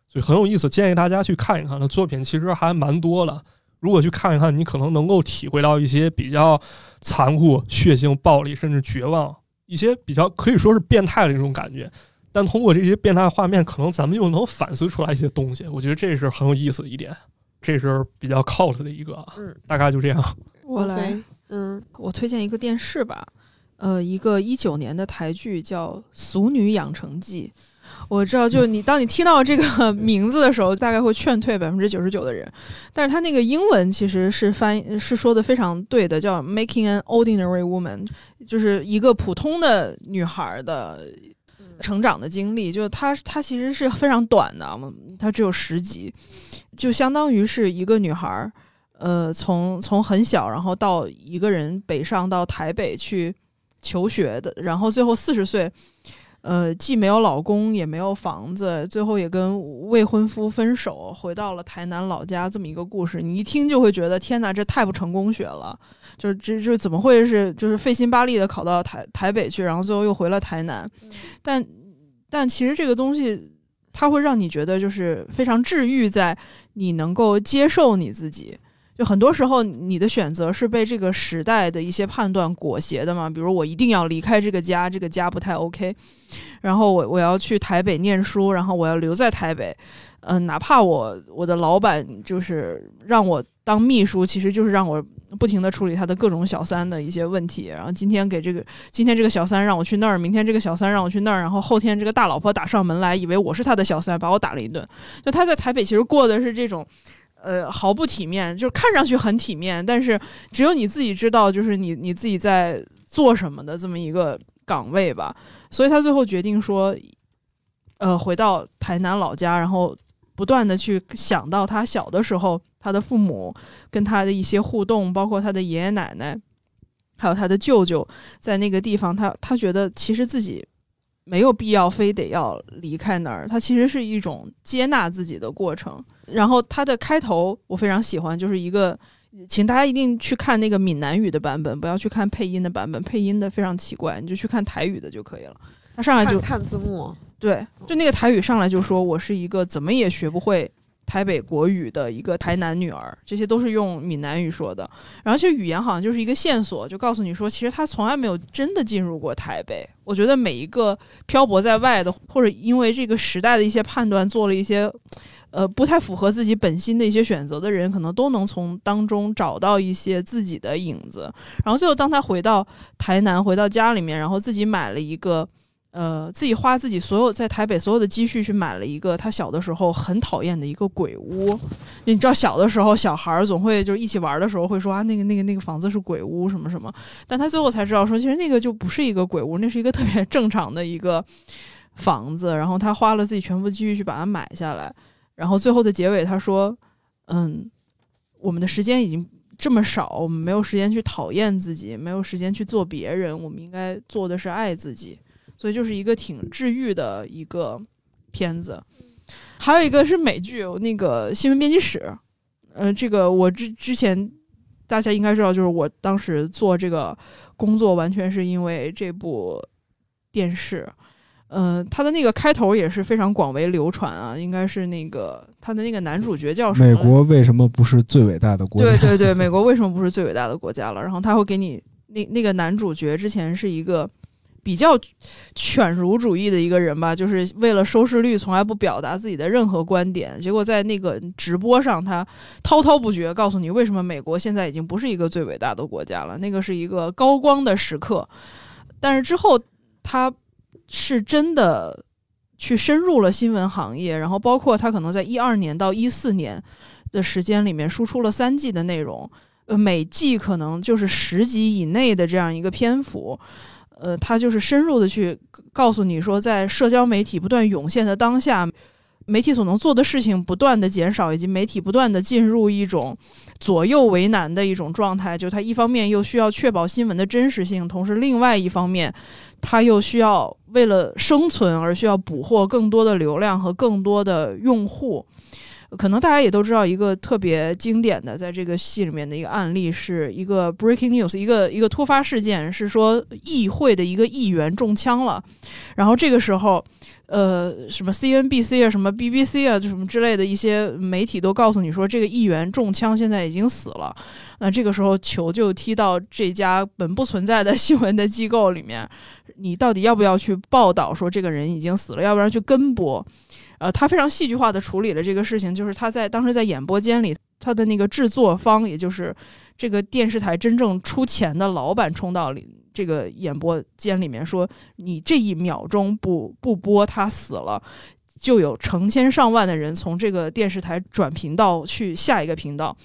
[SPEAKER 4] 所以很有意思，建议大家去看一看。他作品其实还蛮多的，如果去看一看，你可能能够体会到一些比较残酷、血腥、暴力，甚至绝望，一些比较可以说是变态的这种感觉。但通过这些变态画面，可能咱们又能反思出来一些东西。我觉得这是很有意思的一点，这是比较 cult 的一个，
[SPEAKER 1] 嗯，
[SPEAKER 4] 大概就这样。
[SPEAKER 2] 我来
[SPEAKER 1] 嗯
[SPEAKER 2] 我推荐一个电视吧，呃，一个一九年的台剧叫《俗女养成记》。我知道，就是你当你听到这个名字的时候，大概会劝退百分之九十九的人。但是它那个英文其实是翻译是说的非常对的，叫 “Making an Ordinary Woman”，就是一个普通的女孩的成长的经历。就是她她其实是非常短的，它只有十集，就相当于是一个女孩儿。呃，从从很小，然后到一个人北上到台北去求学的，然后最后四十岁，呃，既没有老公，也没有房子，最后也跟未婚夫分手，回到了台南老家，这么一个故事，你一听就会觉得天哪，这太不成功学了，就这这怎么会是就是费心巴力的考到台台北去，然后最后又回了台南，但但其实这个东西它会让你觉得就是非常治愈，在你能够接受你自己。就很多时候，你的选择是被这个时代的一些判断裹挟的嘛？比如我一定要离开这个家，这个家不太 OK，然后我我要去台北念书，然后我要留在台北，嗯，哪怕我我的老板就是让我当秘书，其实就是让我不停的处理他的各种小三的一些问题。然后今天给这个今天这个小三让我去那儿，明天这个小三让我去那儿，然后后天这个大老婆打上门来，以为我是他的小三，把我打了一顿。就他在台北其实过的是这种。呃，毫不体面，就看上去很体面，但是只有你自己知道，就是你你自己在做什么的这么一个岗位吧。所以他最后决定说，呃，回到台南老家，然后不断的去想到他小的时候，他的父母跟他的一些互动，包括他的爷爷奶奶，还有他的舅舅，在那个地方，他他觉得其实自己没有必要非得要离开那儿，他其实是一种接纳自己的过程。然后它的开头我非常喜欢，就是一个，请大家一定去看那个闽南语的版本，不要去看配音的版本，配音的非常奇怪，你就去看台语的就可以了。他上来就
[SPEAKER 1] 看字幕，
[SPEAKER 2] 对，就那个台语上来就说我是一个怎么也学不会台北国语的一个台南女儿，这些都是用闽南语说的。然后其实语言好像就是一个线索，就告诉你说，其实他从来没有真的进入过台北。我觉得每一个漂泊在外的，或者因为这个时代的一些判断做了一些。呃，不太符合自己本心的一些选择的人，可能都能从当中找到一些自己的影子。然后最后，当他回到台南，回到家里面，然后自己买了一个，呃，自己花自己所有在台北所有的积蓄去买了一个他小的时候很讨厌的一个鬼屋。你知道，小的时候小孩儿总会就一起玩的时候会说啊，那个那个那个房子是鬼屋什么什么。但他最后才知道说，其实那个就不是一个鬼屋，那是一个特别正常的一个房子。然后他花了自己全部积蓄去把它买下来。然后最后的结尾，他说：“嗯，我们的时间已经这么少，我们没有时间去讨厌自己，没有时间去做别人，我们应该做的是爱自己。所以就是一个挺治愈的一个片子。还有一个是美剧，那个新闻编辑室。呃，这个我之之前大家应该知道，就是我当时做这个工作，完全是因为这部电视。”嗯，他的那个开头也是非常广为流传啊，应该是那个他的那个男主角叫什么？
[SPEAKER 3] 美国为什么不是最伟大的国家？
[SPEAKER 2] 对对对，美国为什么不是最伟大的国家了？然后他会给你那那个男主角之前是一个比较犬儒主义的一个人吧，就是为了收视率从来不表达自己的任何观点，结果在那个直播上他滔滔不绝告诉你为什么美国现在已经不是一个最伟大的国家了，那个是一个高光的时刻，但是之后他。是真的去深入了新闻行业，然后包括他可能在一二年到一四年的时间里面输出了三季的内容，呃，每季可能就是十集以内的这样一个篇幅，呃，他就是深入的去告诉你说，在社交媒体不断涌现的当下。媒体所能做的事情不断的减少，以及媒体不断的进入一种左右为难的一种状态，就它一方面又需要确保新闻的真实性，同时另外一方面，它又需要为了生存而需要捕获更多的流量和更多的用户。可能大家也都知道一个特别经典的在这个戏里面的一个案例，是一个 breaking news，一个一个突发事件，是说议会的一个议员中枪了，然后这个时候。呃，什么 CNBC 啊，什么 BBC 啊，什么之类的一些媒体都告诉你说，这个议员中枪，现在已经死了。那这个时候球就踢到这家本不存在的新闻的机构里面，你到底要不要去报道说这个人已经死了？要不然去跟播？呃，他非常戏剧化的处理了这个事情，就是他在当时在演播间里，他的那个制作方，也就是这个电视台真正出钱的老板冲到里。这个演播间里面说，你这一秒钟不不播，他死了，就有成千上万的人从这个电视台转频道去下一个频道。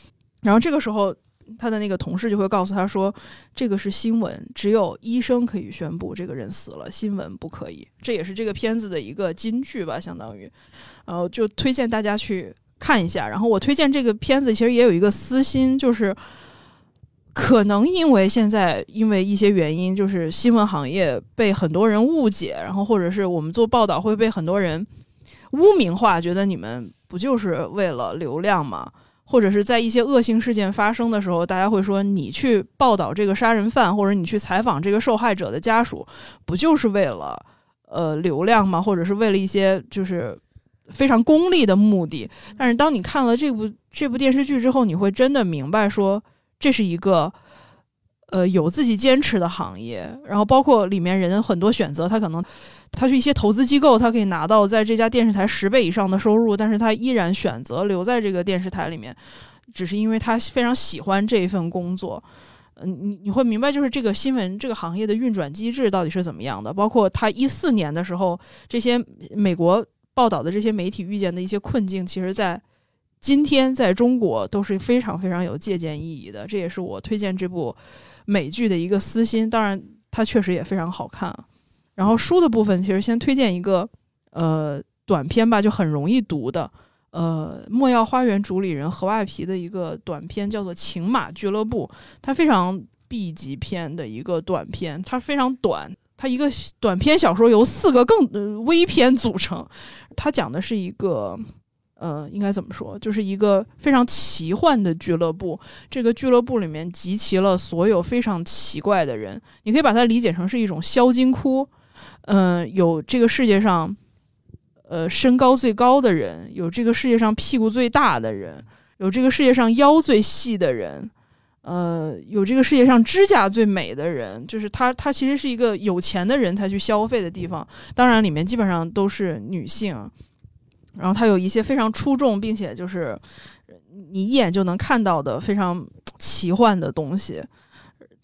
[SPEAKER 2] 然后这个时候，他的那个同事就会告诉他说，这个是新闻，只有医生可以宣布这个人死了，新闻不可以。这也是这个片子的一个金句吧，相当于，呃就推荐大家去看一下。然后我推荐这个片子，其实也有一个私心，就是。可能因为现在因为一些原因，就是新闻行业被很多人误解，然后或者是我们做报道会被很多人污名化，觉得你们不就是为了流量吗？或者是在一些恶性事件发生的时候，大家会说你去报道这个杀人犯，或者你去采访这个受害者的家属，不就是为了呃流量吗？或者是为了一些就是非常功利的目的。但是当你看了这部这部电视剧之后，你会真的明白说，这是一个呃有自己坚持的行业。然后包括里面人很多选择，他可能他去一些投资机构，他可以拿到在这家电视台十倍以上的收入，但是他依然选择留在这个电视台里面，只是因为他非常喜欢这一份工作。嗯，你你会明白，就是这个新闻这个行业的运转机制到底是怎么样的。包括他一四年的时候，这些美国报道的这些媒体遇见的一些困境，其实在今天在中国都是非常非常有借鉴意义的。这也是我推荐这部美剧的一个私心。当然，它确实也非常好看。然后书的部分，其实先推荐一个呃短篇吧，就很容易读的。呃，莫要花园主理人何外皮的一个短篇叫做《情马俱乐部》，它非常 B 级片的一个短片，它非常短，它一个短篇小说由四个更微篇组成，它讲的是一个呃，应该怎么说，就是一个非常奇幻的俱乐部，这个俱乐部里面集齐了所有非常奇怪的人，你可以把它理解成是一种销金窟，嗯，有这个世界上。呃，身高最高的人，有这个世界上屁股最大的人，有这个世界上腰最细的人，呃，有这个世界上指甲最美的人，就是他，他其实是一个有钱的人才去消费的地方。当然，里面基本上都是女性，然后他有一些非常出众，并且就是你一眼就能看到的非常奇幻的东西。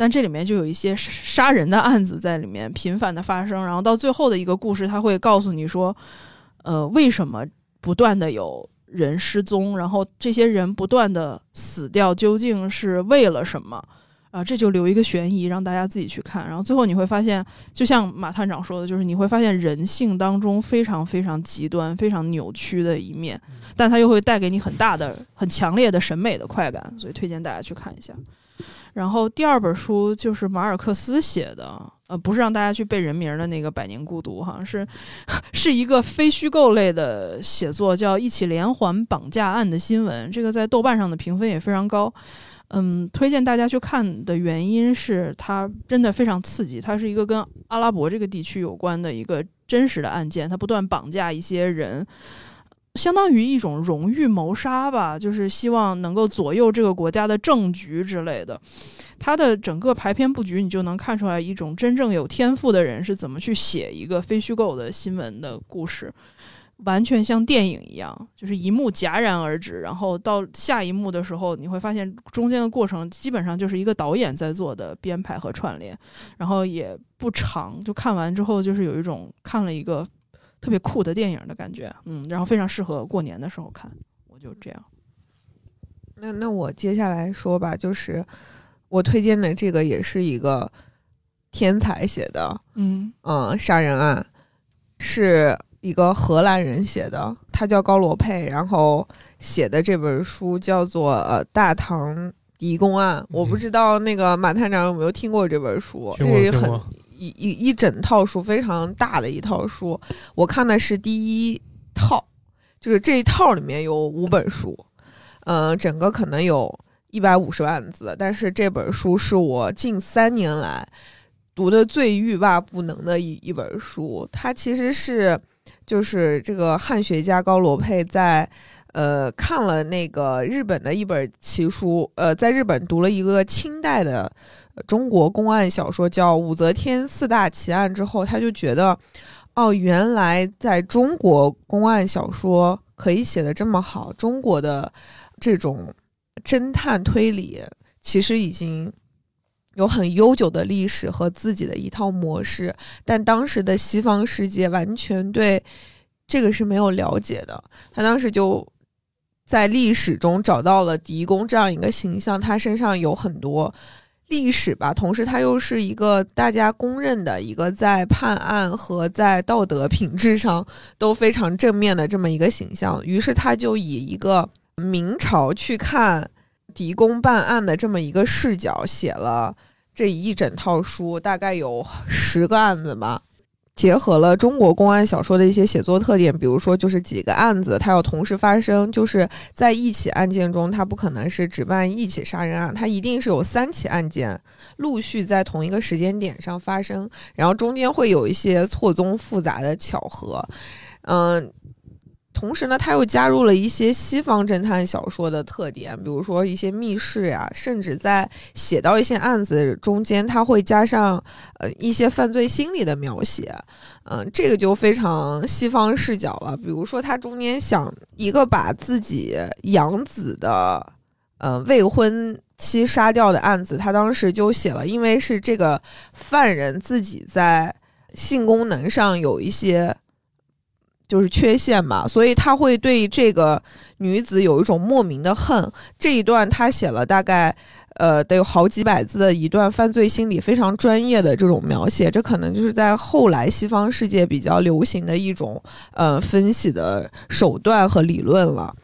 [SPEAKER 2] 但这里面就有一些杀人的案子在里面频繁的发生，然后到最后的一个故事，他会告诉你说。呃，为什么不断的有人失踪，然后这些人不断的死掉，究竟是为了什么？啊，这就留一个悬疑，让大家自己去看。然后最后你会发现，就像马探长说的，就是你会发现人性当中非常非常极端、非常扭曲的一面，但它又会带给你很大的、很强烈的审美的快感，所以推荐大家去看一下。然后第二本书就是马尔克斯写的，呃，不是让大家去背人名的那个《百年孤独》，好像是是一个非虚构类的写作，叫《一起连环绑架案的新闻》。这个在豆瓣上的评分也非常高，嗯，推荐大家去看的原因是它真的非常刺激。它是一个跟阿拉伯这个地区有关的一个真实的案件，它不断绑架一些人。相当于一种荣誉谋杀吧，就是希望能够左右这个国家的政局之类的。他的整个排片布局，你就能看出来一种真正有天赋的人是怎么去写一个非虚构的新闻的故事，完全像电影一样，就是一幕戛然而止，然后到下一幕的时候，你会发现中间的过程基本上就是一个导演在做的编排和串联，然后也不长，就看完之后就是有一种看了一个。特别酷的电影的感觉，嗯，然后非常适合过年的时候看，我就这样。
[SPEAKER 1] 那那我接下来说吧，就是我推荐的这个也是一个天才写的，
[SPEAKER 2] 嗯
[SPEAKER 1] 嗯，杀人案是一个荷兰人写的，他叫高罗佩，然后写的这本书叫做《呃大唐狄公案》，我不知道那个马探长有没有听过这本书，
[SPEAKER 4] 听过
[SPEAKER 1] 很。一一一整套书非常大的一套书，我看的是第一套，就是这一套里面有五本书，嗯，整个可能有一百五十万字，但是这本书是我近三年来读的最欲罢不能的一一本书。它其实是就是这个汉学家高罗佩在呃看了那个日本的一本奇书，呃，在日本读了一个清代的。中国公案小说叫《武则天四大奇案》之后，他就觉得，哦，原来在中国公案小说可以写的这么好。中国的这种侦探推理其实已经有很悠久的历史和自己的一套模式，但当时的西方世界完全对这个是没有了解的。他当时就在历史中找到了狄公这样一个形象，他身上有很多。历史吧，同时他又是一个大家公认的一个在判案和在道德品质上都非常正面的这么一个形象。于是他就以一个明朝去看狄公办案的这么一个视角，写了这一整套书，大概有十个案子吧。结合了中国公安小说的一些写作特点，比如说就是几个案子它要同时发生，就是在一起案件中，它不可能是只办一起杀人案，它一定是有三起案件陆续在同一个时间点上发生，然后中间会有一些错综复杂的巧合。嗯，同时呢，他又加入了一些西方侦探小说的特点，比如说一些密室呀，甚至在写到一些案子中间，他会加上呃一些犯罪心理的描写，嗯，这个就非常西方视角了。比如说，他中间想一个把自己养子的呃未婚妻杀掉的案子，他当时就写了，因为是这个犯人自己在性功能上有一些。就是缺陷嘛，所以他会对这个女子有一种莫名的恨。这一段他写了大概，呃，得有好几百字的一段犯罪心理非常专业的这种描写。这可能就是在后来西方世界比较流行的一种呃分析的手段和理论了。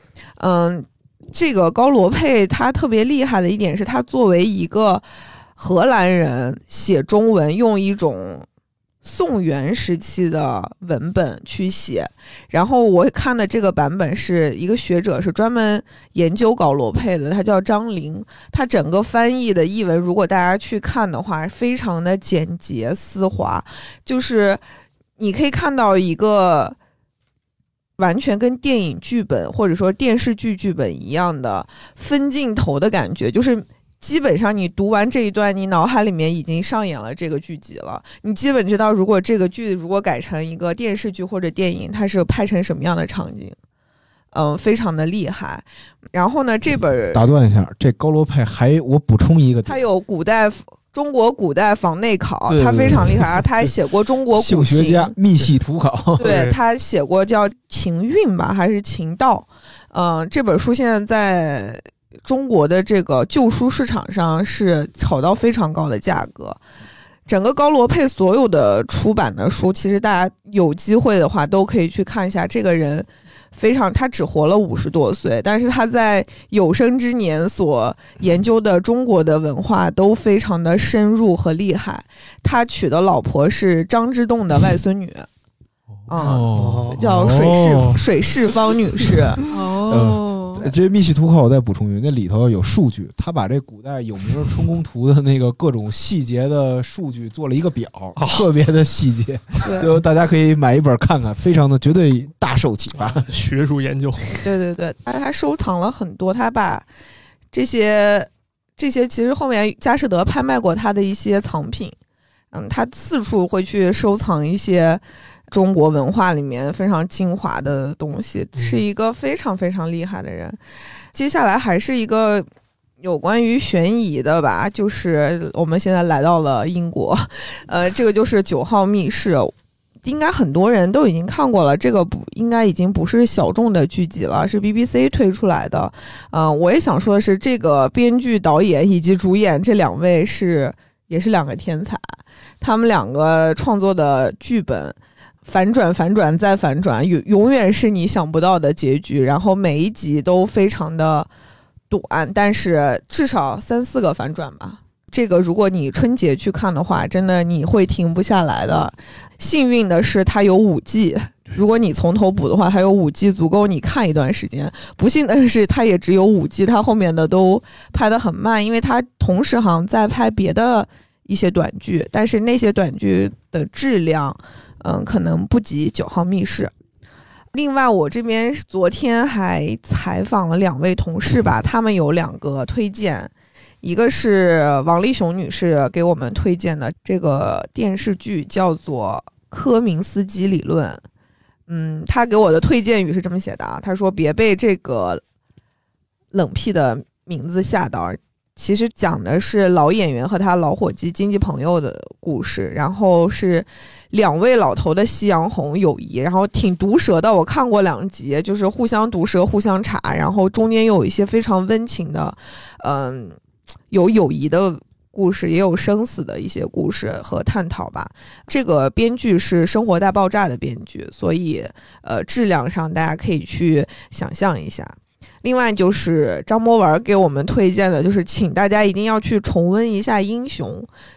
[SPEAKER 1] 嗯，这个高罗佩他特别厉害的一点是他作为一个荷兰人写中文用一种。宋元时期的文本去写，然后我看的这个版本是一个学者是专门研究搞罗佩的，他叫张玲。他整个翻译的译文，如果大家去看的话，非常的简洁丝滑，就是你可以看到一个完全跟电影剧本或者说电视剧剧本一样的分镜头的感觉，就是。基本上，你读完这一段，你脑海里面已经上演了这个剧集了。你基本知道，如果这个剧如果改成一个电视剧或者电影，它是拍成什么样的场景？嗯，非常的厉害。然后呢，这本
[SPEAKER 3] 打断一下，这高罗佩还我补充一个，
[SPEAKER 1] 他有古代中国古代房内考，他非常厉害。他还写过中国古
[SPEAKER 3] 学家密系图考，
[SPEAKER 1] 对他写过叫《秦韵》吧，还是《秦道》？嗯，这本书现在在。中国的这个旧书市场上是炒到非常高的价格。整个高罗佩所有的出版的书，其实大家有机会的话都可以去看一下。这个人非常，他只活了五十多岁，但是他在有生之年所研究的中国的文化都非常的深入和厉害。他娶的老婆是张之洞的外孙女，
[SPEAKER 3] 哦，
[SPEAKER 1] 叫水世水世芳女士。
[SPEAKER 2] 哦。
[SPEAKER 3] 这密系图考我再补充一句，那里头有数据，他把这古代有名的春宫图的那个各种细节的数据做了一个表，特别的细节，就大家可以买一本看看，非常的绝对大受启发。
[SPEAKER 4] 学术研究，
[SPEAKER 1] 对对对，他还收藏了很多，他把这些这些其实后面佳士得拍卖过他的一些藏品，嗯，他四处会去收藏一些。中国文化里面非常精华的东西，是一个非常非常厉害的人。接下来还是一个有关于悬疑的吧，就是我们现在来到了英国，呃，这个就是《九号密室》，应该很多人都已经看过了。这个不应该已经不是小众的剧集了，是 BBC 推出来的。嗯，我也想说的是，这个编剧、导演以及主演这两位是也是两个天才，他们两个创作的剧本。反转，反转，再反转，永永远是你想不到的结局。然后每一集都非常的短，但是至少三四个反转吧。这个如果你春节去看的话，真的你会停不下来的。幸运的是它有五季，如果你从头补的话，它有五季足够你看一段时间。不幸的是它也只有五季，它后面的都拍得很慢，因为它同时好像在拍别的一些短剧，但是那些短剧的质量。嗯，可能不及九号密室。另外，我这边昨天还采访了两位同事吧，他们有两个推荐，一个是王立雄女士给我们推荐的这个电视剧，叫做《科明斯基理论》。嗯，他给我的推荐语是这么写的啊，他说：“别被这个冷僻的名字吓到。”其实讲的是老演员和他老伙计经济朋友的故事，然后是两位老头的夕阳红友谊，然后挺毒舌的。我看过两集，就是互相毒舌、互相查，然后中间又有一些非常温情的，嗯，有友谊的故事，也有生死的一些故事和探讨吧。这个编剧是《生活大爆炸》的编剧，所以呃，质量上大家可以去想象一下。另外就是张博文给我们推荐的，就是请大家一定要去重温一下《英雄》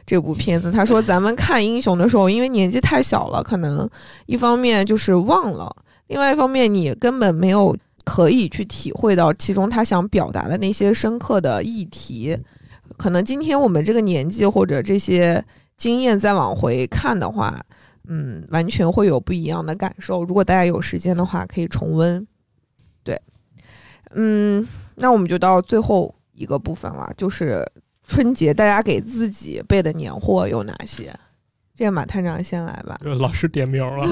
[SPEAKER 1] 这部片子。他说，咱们看《英雄》的时候，因为年纪太小了，可能一方面就是忘了，另外一方面你根本没有可以去体会到其中他想表达的那些深刻的议题。可能今天我们这个年纪或者这些经验再往回看的话，嗯，完全会有不一样的感受。如果大家有时间的话，可以重温。对，嗯，那我们就到最后一个部分了，就是春节大家给自己备的年货有哪些？这个马探长先来吧。
[SPEAKER 4] 老师点名了。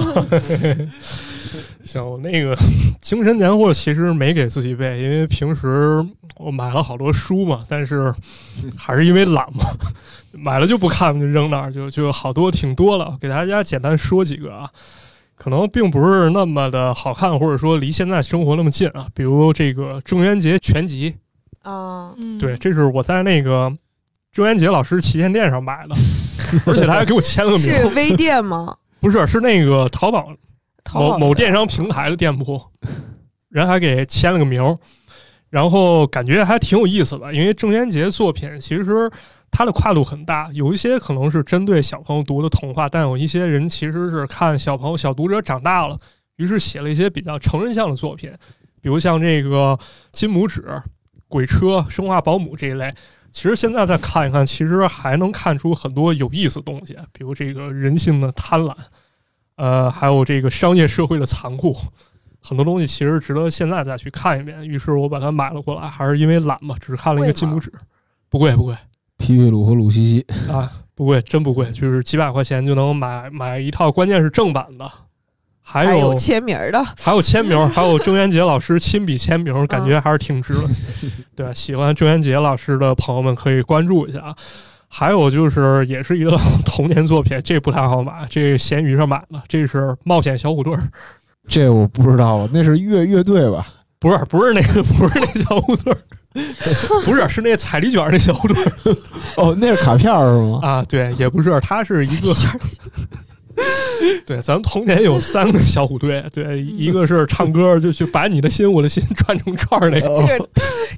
[SPEAKER 4] 行，我那个精神年货其实没给自己备，因为平时我买了好多书嘛，但是还是因为懒嘛，买了就不看，就扔那儿，就就好多挺多了。给大家简单说几个啊，可能并不是那么的好看，或者说离现在生活那么近啊。比如这个郑渊洁全集
[SPEAKER 1] 啊，
[SPEAKER 4] 对，这是我在那个郑渊洁老师旗舰店上买的，而且他还给我签了名。
[SPEAKER 1] 是微店吗？
[SPEAKER 4] 不是，是那个淘宝。某某电商平台的店铺，人还给签了个名，然后感觉还挺有意思的。因为郑渊洁作品其实它的跨度很大，有一些可能是针对小朋友读的童话，但有一些人其实是看小朋友、小读者长大了，于是写了一些比较成人向的作品，比如像这个金拇指、鬼车、生化保姆这一类。其实现在再看一看，其实还能看出很多有意思的东西，比如这个人性的贪婪。呃，还有这个商业社会的残酷，很多东西其实值得现在再去看一遍。于是我把它买了过来，还是因为懒嘛，只看了一个金拇指，不贵不贵。
[SPEAKER 3] 皮皮鲁和鲁西西
[SPEAKER 4] 啊，不贵，真不贵，就是几百块钱就能买买一套，关键是正版的，还
[SPEAKER 1] 有签名的，
[SPEAKER 4] 还有签名，还有郑渊洁老师亲笔签名，感觉还是挺值的。对，喜欢郑渊洁老师的朋友们可以关注一下啊。还有就是，也是一个 童年作品，这不太好买，这闲鱼上买的，这是《冒险小虎队》，
[SPEAKER 3] 这我不知道了，那是乐乐队吧？
[SPEAKER 4] 不是，不是那个，不是那小虎队，不是，是那彩礼卷那小虎队。
[SPEAKER 3] 哦，那是卡片是吗？
[SPEAKER 4] 啊，对，也不是，它是一个。对，咱童年有三个小虎队，对，一个是唱歌，就去把你的心，我的心串成串儿那个。
[SPEAKER 1] 这个，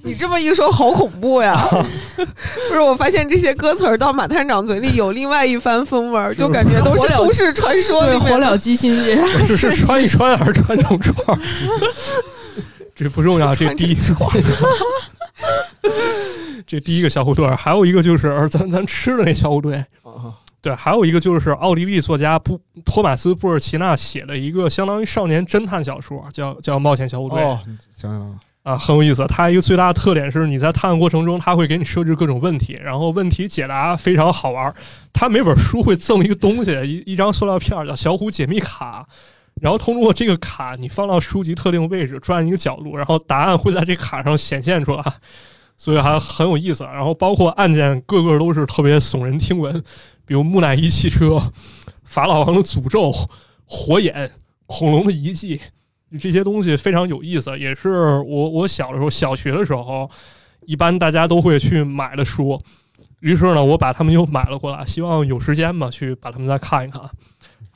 [SPEAKER 1] 你这么一说，好恐怖呀！不是，我发现这些歌词儿到马探长嘴里有另外一番风味儿，就感觉都是都市传说里
[SPEAKER 2] 火燎鸡心是，
[SPEAKER 4] 是穿一穿还是穿成串儿？这不重要，这第一串。这第一个小虎队，还有一个就是咱咱吃的那小虎队。对，还有一个就是奥地利作家布托马斯布尔奇纳写的一个相当于少年侦探小说，叫叫《冒险小虎队》。
[SPEAKER 3] 哦，想想
[SPEAKER 4] 啊，很有意思。它一个最大的特点是，你在探案过程中，它会给你设置各种问题，然后问题解答非常好玩。它每本书会赠一个东西，一一张塑料片叫小虎解密卡，然后通过这个卡，你放到书籍特定位置，转一个角度，然后答案会在这卡上显现出来，所以还很有意思。然后包括案件，个个都是特别耸人听闻。比如木乃伊汽车、法老王的诅咒、火眼、恐龙的遗迹，这些东西非常有意思，也是我 我小的时候小学的时候，一般大家都会去买的书。于是呢，我把他们又买了过来，希望有时间嘛去把他们再看一看。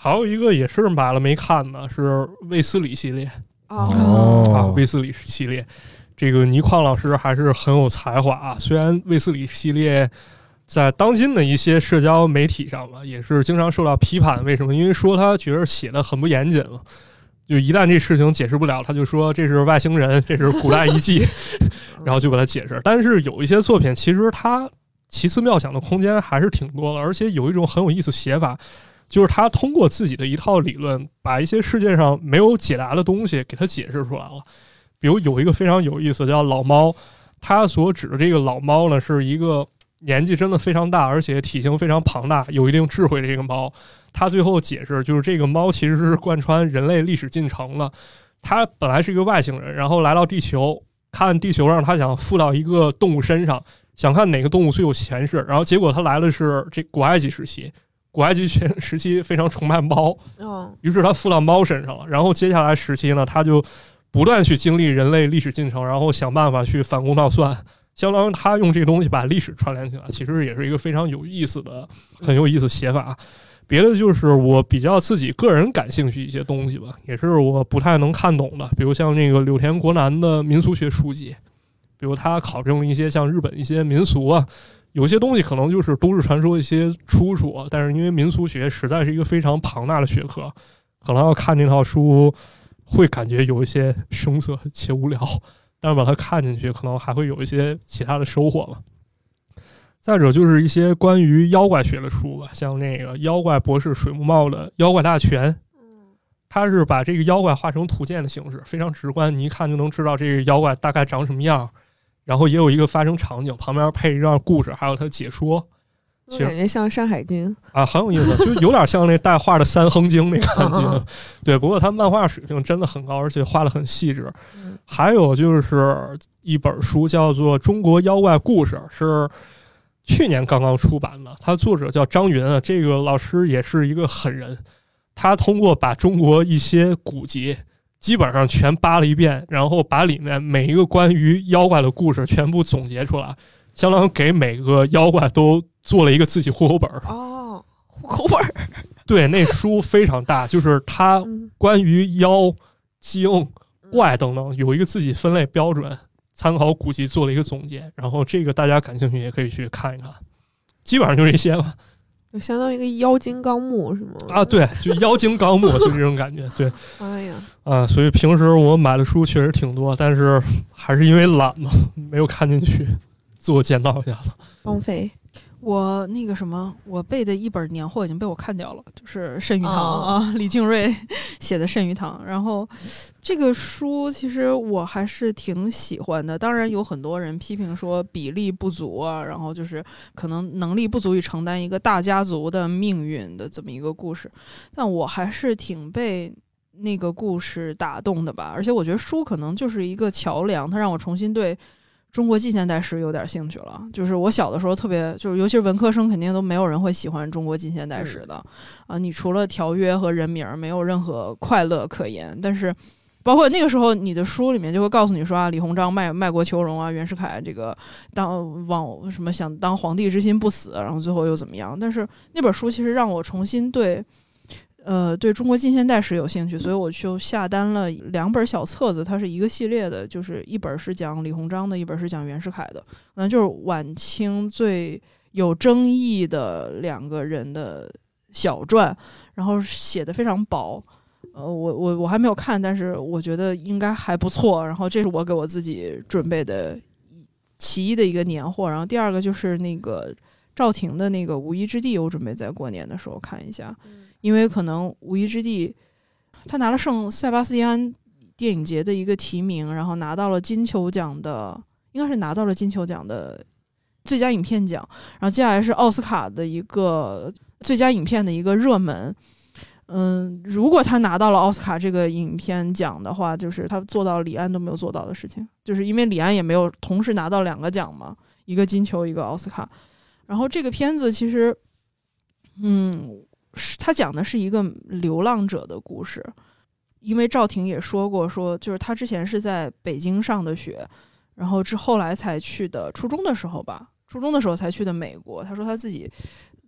[SPEAKER 4] 还有一个也是买了没看的，是卫斯理系列
[SPEAKER 1] 哦
[SPEAKER 4] 啊，卫斯理系列，这个倪匡老师还是很有才华啊。虽然卫斯理系列。在当今的一些社交媒体上吧，也是经常受到批判。为什么？因为说他觉得写的很不严谨了。就一旦这事情解释不了，他就说这是外星人，这是古代遗迹，然后就把它解释。但是有一些作品，其实它奇思妙想的空间还是挺多的，而且有一种很有意思写法，就是他通过自己的一套理论，把一些世界上没有解答的东西给他解释出来了。比如有一个非常有意思叫老猫，他所指的这个老猫呢，是一个。年纪真的非常大，而且体型非常庞大，有一定智慧的这个猫，他最后解释就是这个猫其实是贯穿人类历史进程的。它本来是一个外星人，然后来到地球，看地球上他想附到一个动物身上，想看哪个动物最有前世，然后结果他来的是这古埃及时期，古埃及全时期非常崇拜猫，于是他附到猫身上了。然后接下来时期呢，他就不断去经历人类历史进程，然后想办法去反攻倒算。相当于他用这个东西把历史串联起来，其实也是一个非常有意思的、很有意思写法。别的就是我比较自己个人感兴趣一些东西吧，也是我不太能看懂的。比如像那个柳田国男的民俗学书籍，比如他考证了一些像日本一些民俗啊，有些东西可能就是都市传说一些出处，但是因为民俗学实在是一个非常庞大的学科，可能要看这套书会感觉有一些生涩且无聊。但是把它看进去，可能还会有一些其他的收获吧。再者就是一些关于妖怪学的书吧，像那个妖怪博士水木茂的《妖怪大全》，他是把这个妖怪画成图鉴的形式，非常直观，你一看就能知道这个妖怪大概长什么样。然后也有一个发生场景，旁边配一段故事，还有他解说。
[SPEAKER 1] 我感觉像《山海经》
[SPEAKER 4] 啊，很有意思，就有点像那带画的《山河经》那感觉。对，不过他漫画水平真的很高，而且画的很细致。还有就是一本书叫做《中国妖怪故事》，是去年刚刚出版的，它作者叫张云啊，这个老师也是一个狠人，他通过把中国一些古籍。基本上全扒了一遍，然后把里面每一个关于妖怪的故事全部总结出来，相当于给每个妖怪都做了一个自己户口本儿。
[SPEAKER 1] 哦，户口本儿。
[SPEAKER 4] 对，那书非常大，就是它关于妖、精、怪等等有一个自己分类标准，参考古籍做了一个总结。然后这个大家感兴趣也可以去看一看，基本上就这些了。
[SPEAKER 1] 就相当于一个妖精纲目是吗？
[SPEAKER 4] 啊，对，就妖精纲目，就这种感觉。对，
[SPEAKER 1] 哎呀，
[SPEAKER 4] 啊，所以平时我买的书确实挺多，但是还是因为懒嘛，没有看进去。自我检讨一下子，
[SPEAKER 1] 荒废。
[SPEAKER 2] 我那个什么，我背的一本年货已经被我看掉了，就是《肾鱼堂》啊，李静瑞 写的《肾鱼堂》。然后这个书其实我还是挺喜欢的，当然有很多人批评说比例不足啊，然后就是可能能力不足以承担一个大家族的命运的这么一个故事，但我还是挺被那个故事打动的吧。而且我觉得书可能就是一个桥梁，它让我重新对。中国近现代史有点兴趣了，就是我小的时候特别，就是尤其是文科生，肯定都没有人会喜欢中国近现代史的啊。你除了条约和人名，没有任何快乐可言。但是，包括那个时候，你的书里面就会告诉你说啊，李鸿章卖卖国求荣啊，袁世凯这个当往什么想当皇帝之心不死，然后最后又怎么样？但是那本书其实让我重新对。呃，对中国近现代史有兴趣，所以我就下单了两本小册子，它是一个系列的，就是一本是讲李鸿章的，一本是讲袁世凯的，那就是晚清最有争议的两个人的小传，然后写的非常薄。呃，我我我还没有看，但是我觉得应该还不错。然后这是我给我自己准备的其一的一个年货，然后第二个就是那个赵婷的那个《无依之地》，我准备在过年的时候看一下。因为可能《无依之地》，他拿了圣塞巴斯蒂安电影节的一个提名，然后拿到了金球奖的，应该是拿到了金球奖的最佳影片奖。然后接下来是奥斯卡的一个最佳影片的一个热门。嗯，如果他拿到了奥斯卡这个影片奖的话，就是他做到李安都没有做到的事情，就是因为李安也没有同时拿到两个奖嘛，一个金球，一个奥斯卡。然后这个片子其实，嗯。是他讲的是一个流浪者的故事，因为赵婷也说过，说就是他之前是在北京上的学，然后之后来才去的初中的时候吧，初中的时候才去的美国。他说他自己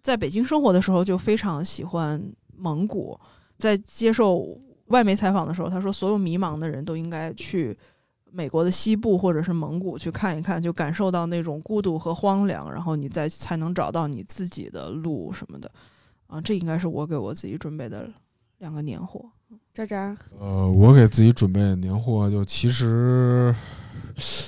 [SPEAKER 2] 在北京生活的时候就非常喜欢蒙古，在接受外媒采访的时候，他说所有迷茫的人都应该去美国的西部或者是蒙古去看一看，就感受到那种孤独和荒凉，然后你再才能找到你自己的路什么的。啊，这应该是我给我自己准备的两个年货。
[SPEAKER 1] 渣渣，
[SPEAKER 3] 呃，我给自己准备的年货就其实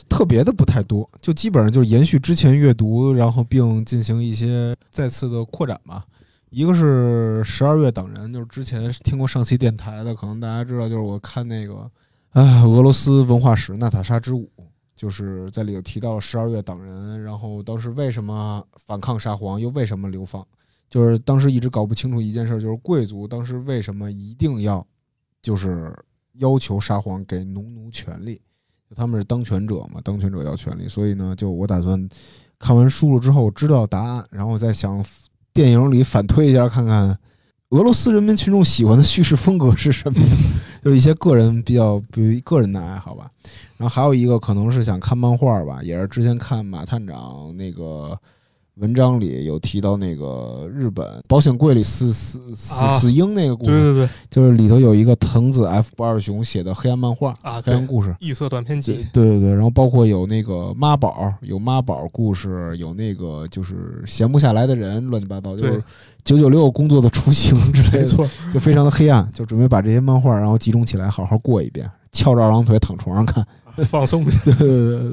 [SPEAKER 3] 特别的不太多，就基本上就是延续之前阅读，然后并进行一些再次的扩展吧。一个是十二月等人，就是之前听过上期电台的，可能大家知道，就是我看那个啊俄罗斯文化史《娜塔莎之舞》，就是在里头提到了十二月等人，然后当时为什么反抗沙皇，又为什么流放。就是当时一直搞不清楚一件事，就是贵族当时为什么一定要，就是要求沙皇给农奴权利，他们是当权者嘛，当权者要权利，所以呢，就我打算看完书了之后知道答案，然后再想电影里反推一下，看看俄罗斯人民群众喜欢的叙事风格是什么，就是一些个人比较，比如个人的爱好吧。然后还有一个可能是想看漫画吧，也是之前看马探长那个。文章里有提到那个日本保险柜里死死死死婴那个故事，
[SPEAKER 4] 对对对，
[SPEAKER 3] 就是里头有一个藤子 F 不二雄写的黑暗漫画
[SPEAKER 4] 啊，
[SPEAKER 3] 黑暗故事，
[SPEAKER 4] 异色短篇集，
[SPEAKER 3] 对对对，然后包括有那个妈宝，有妈宝故事，有那个就是闲不下来的人，乱七八糟，就是九九六工作的雏形之类的，
[SPEAKER 4] 没错，
[SPEAKER 3] 就非常的黑暗，就准备把这些漫画然后集中起来好好过一遍，翘着二郎腿躺床上看。
[SPEAKER 4] 放松。
[SPEAKER 3] 对对对对。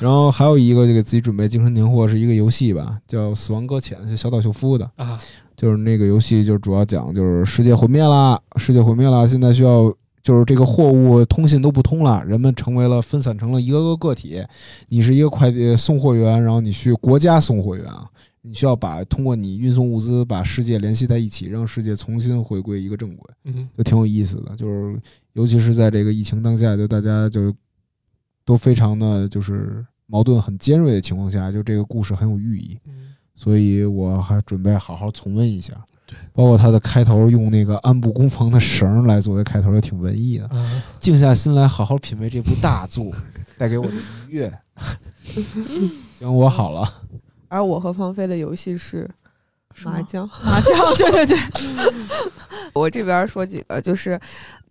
[SPEAKER 3] 然后还有一个就给自己准备精神年货是一个游戏吧，叫《死亡搁浅》，是小岛秀夫的。
[SPEAKER 4] 啊，
[SPEAKER 3] 就是那个游戏，就是主要讲就是世界毁灭啦，世界毁灭啦，现在需要就是这个货物通信都不通了，人们成为了分散成了一个个个体。你是一个快递送货员，然后你去国家送货员啊，你需要把通过你运送物资把世界联系在一起，让世界重新回归一个正轨，
[SPEAKER 4] 嗯
[SPEAKER 3] 就挺有意思的。就是尤其是在这个疫情当下，就大家就都非常的就是矛盾很尖锐的情况下，就这个故事很有寓意。
[SPEAKER 4] 嗯，
[SPEAKER 3] 所以我还准备好好重温一下。对包括它的开头用那个安部攻防的绳儿来作为开头，也挺文艺的。
[SPEAKER 4] 嗯
[SPEAKER 3] 静下心来，好好品味这部大作带给我的愉悦。行，我好了。
[SPEAKER 1] 而我和芳菲的游戏是麻将。
[SPEAKER 2] 麻将，对 对对，
[SPEAKER 1] 我这边说几个，就是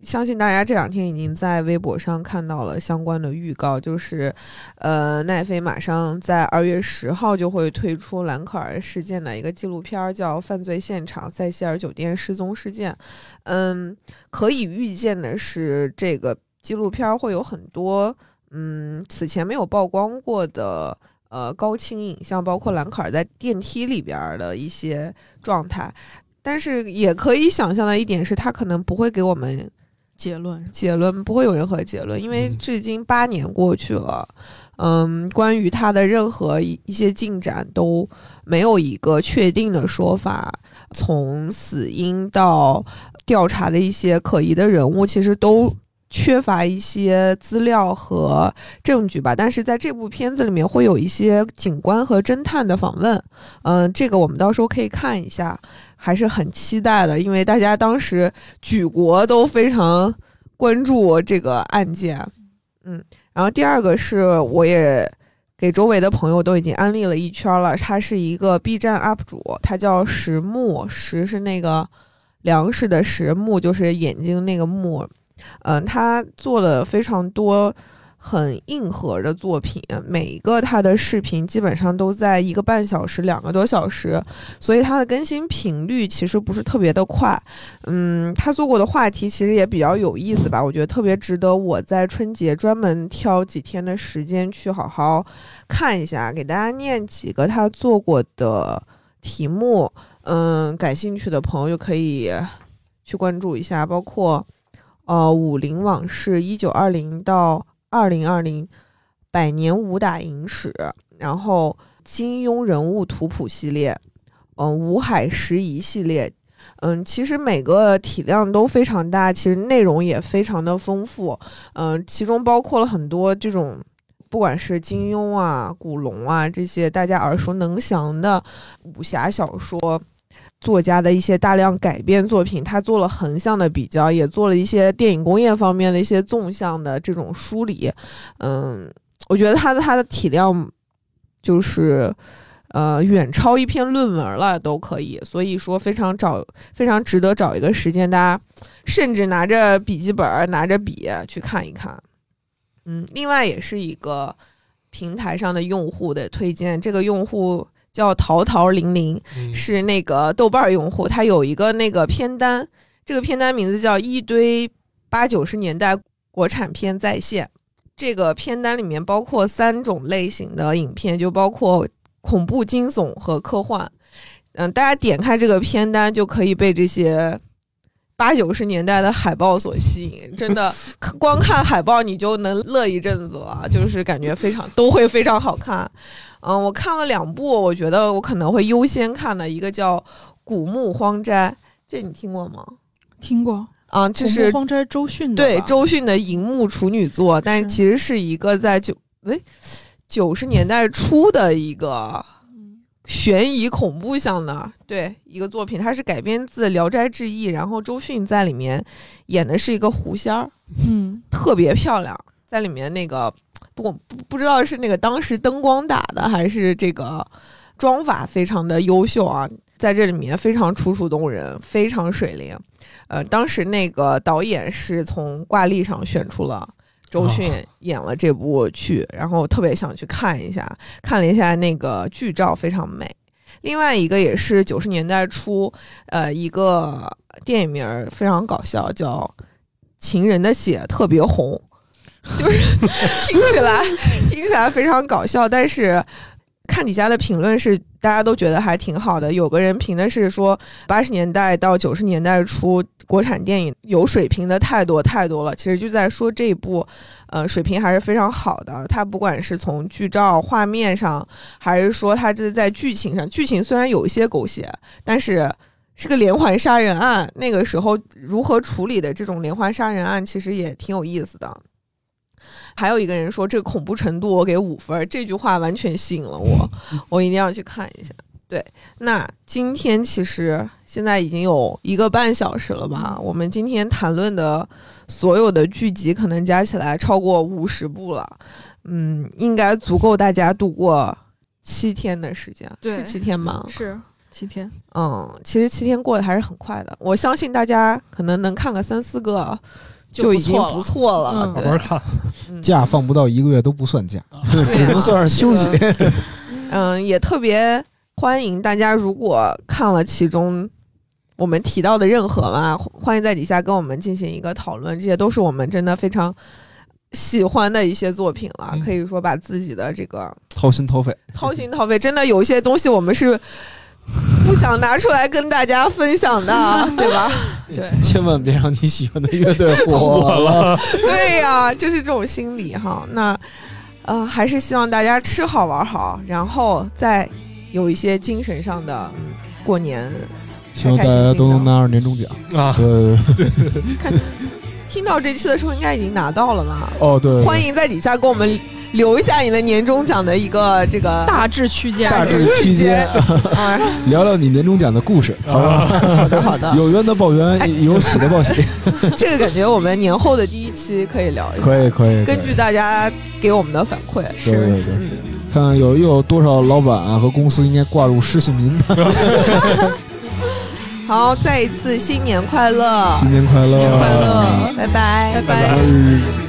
[SPEAKER 1] 相信大家这两天已经在微博上看到了相关的预告，就是呃，奈飞马上在二月十号就会推出兰可儿事件的一个纪录片儿，叫《犯罪现场：塞西尔酒店失踪事件》。嗯，可以预见的是，这个纪录片儿会有很多嗯此前没有曝光过的。呃，高清影像包括兰可儿在电梯里边的一些状态，但是也可以想象的一点是，他可能不会给我们
[SPEAKER 2] 结论
[SPEAKER 1] 结论，不会有任何结论，因为
[SPEAKER 4] 嗯。
[SPEAKER 1] 至今八年过去了，嗯，关于他的任何一一些进展都没有一个确定的说法。从死因到调查的一些可疑的人物，其实都缺乏一些资料和证据吧。但是在这部片子里面会有一些警官和侦探的访问，嗯、这个我们到时候可以看一下。还是很期待的，因为大家当时举国都非常关注这个案件。嗯，然后第二个是我也给周围的朋友都已经安利了一圈了，他是一个 B 站 UP 主，他叫石木，石是那个粮食的石，木就是眼睛那个木。嗯，他做了非常多很硬核的作品，每一个他的视频基本上都在一个半小时、两个多小时，所以他的更新频率其实不是特别的快。嗯，他做过的话题其实也比较有意思吧，我觉得特别值得我在春节专门挑几天的时间去好好看一下，给大家念几个他做过的题目。嗯，感兴趣的朋友就可以去关注一下，包括呃《武林往事》一九二零到二零二零百年武打影史，然后金庸人物图谱系列，嗯，吴海拾遗系列，嗯，其实每个体量都非常大，其实内容也非常的丰富，嗯，其中包括了很多这种。不管是金庸啊、古龙啊这些大家耳熟能详的武侠小说作家的一些大量改编作品，他做了横向的比较，也做了一些电影工业方面的一些纵向的这种梳理。嗯，我觉得他的他的体量就是呃远超一篇论文了，都可以。所以说非常找非常值得找一个时间，大家甚至拿着笔记本拿着笔去看一看。嗯，另外也是一个平台上的用户的推荐，这个用户叫淘淘零零，
[SPEAKER 4] 嗯
[SPEAKER 1] 是那个豆瓣儿用户，他有一个那个片单，这个片单名字叫一堆八九十年代国产片在线。这个片单里面包括三种类型的影片，就包括恐怖、惊悚和科幻。嗯，大家点开这个片单就可以被这些八九十年代的海报所吸引，真的，光看海报你就能乐一阵子了，就是感觉非常都会非常好看。嗯，我看了两部，我觉得我可能会优先看的，一个叫《古墓荒斋》，这你听过吗？
[SPEAKER 2] 听过。
[SPEAKER 1] 啊，这
[SPEAKER 2] 古
[SPEAKER 1] 是
[SPEAKER 2] 墓荒斋周迅的
[SPEAKER 1] 对周迅的荧幕处女作，但其实是一个在九哎九十年代初的一个
[SPEAKER 2] 嗯
[SPEAKER 1] 悬疑恐怖向的对一个作品，它是改编自《聊斋志异》，然后周迅在里面演的是一个狐仙儿，
[SPEAKER 2] 嗯
[SPEAKER 1] 特别漂亮，在里面那个不过不不知道是那个当时灯光打的还是这个妆法非常的优秀啊，在这里面非常楚楚动人，非常水灵。呃，当时那个导演是从挂历上选出了周迅演了这部剧，然后特别想去看一下，看了一下那个剧照非常美。另外一个也是九十年代初，呃，一个电影名儿非常搞笑，叫《情人的血特别红》。就是听起来听起来非常搞笑，但是看底下的评论是大家都觉得还挺好的。有个人评的是说，八十年代到九十年代初，国产电影有水平的太多太多了。其实就在说这一部，呃，水平还是非常好的。它不管是从剧照、画面上，还是说它这在剧情上，剧情虽然有一些狗血，但是。是个连环杀人案，那个时候如何处理的这种连环杀人案，其实也挺有意思的。还有一个人说这个恐怖程度我给五分，这句话完全吸引了我，我一定要去看一下。对，那今天其实现在已经有一个半小时了吧？我们今天谈论的所有的剧集可能加起来超过五十部了，嗯，应该足够大家度过七天的时间，
[SPEAKER 2] 对
[SPEAKER 1] 是七天吗？
[SPEAKER 2] 是七天，
[SPEAKER 1] 嗯，其实七天过得还是很快的。我相信大家可能能看个三四个
[SPEAKER 2] 就
[SPEAKER 1] 已经不
[SPEAKER 2] 不
[SPEAKER 1] 错了。
[SPEAKER 4] 慢慢看。
[SPEAKER 1] 嗯
[SPEAKER 3] 假放不到一个月都不算假，
[SPEAKER 1] 对
[SPEAKER 3] 只
[SPEAKER 1] 啊
[SPEAKER 3] 能算是休息。
[SPEAKER 1] 嗯，也特别欢迎大家，如果看了其中我们提到的任何嘛，欢迎在底下跟我们进行一个讨论。这些都是我们真的非常喜欢的一些作品了，
[SPEAKER 4] 嗯
[SPEAKER 1] 可以说把自己的这个
[SPEAKER 3] 掏心掏肺，
[SPEAKER 1] 掏心掏肺，真的有一些东西我们是不想拿出来跟大家分享的，对吧？
[SPEAKER 2] 对，
[SPEAKER 3] 千万别让你喜欢的乐队火了。
[SPEAKER 1] 对呀、就是这种心理哈。那呃，还是希望大家吃好玩好，然后再有一些精神上的嗯过年。
[SPEAKER 3] 希望大家都能拿二年终奖。
[SPEAKER 4] 啊，
[SPEAKER 3] 呃，
[SPEAKER 1] 听到这期的时候，应该已经拿到了吧？
[SPEAKER 3] 哦对，
[SPEAKER 1] 欢迎在底下给我们留一下你的年终奖的一个这个
[SPEAKER 2] 大致区间，
[SPEAKER 3] 大致区间，
[SPEAKER 1] 啊。
[SPEAKER 3] 聊聊你年终奖的故事，好吧？
[SPEAKER 1] 好的，好的，
[SPEAKER 3] 有冤的报冤，有喜的报喜，
[SPEAKER 1] 这个感觉我们年后的第一期可以聊一下，
[SPEAKER 3] 可以可以。
[SPEAKER 1] 根据大家给我们的反馈，
[SPEAKER 3] 对对对。
[SPEAKER 1] 嗯，
[SPEAKER 3] 看看有又有多少老板啊和公司应该挂入失信名单。
[SPEAKER 1] 好，再一次新年快乐，
[SPEAKER 3] 新年快乐！
[SPEAKER 2] 新年快乐。
[SPEAKER 1] 拜拜。
[SPEAKER 2] 拜拜。
[SPEAKER 3] 拜拜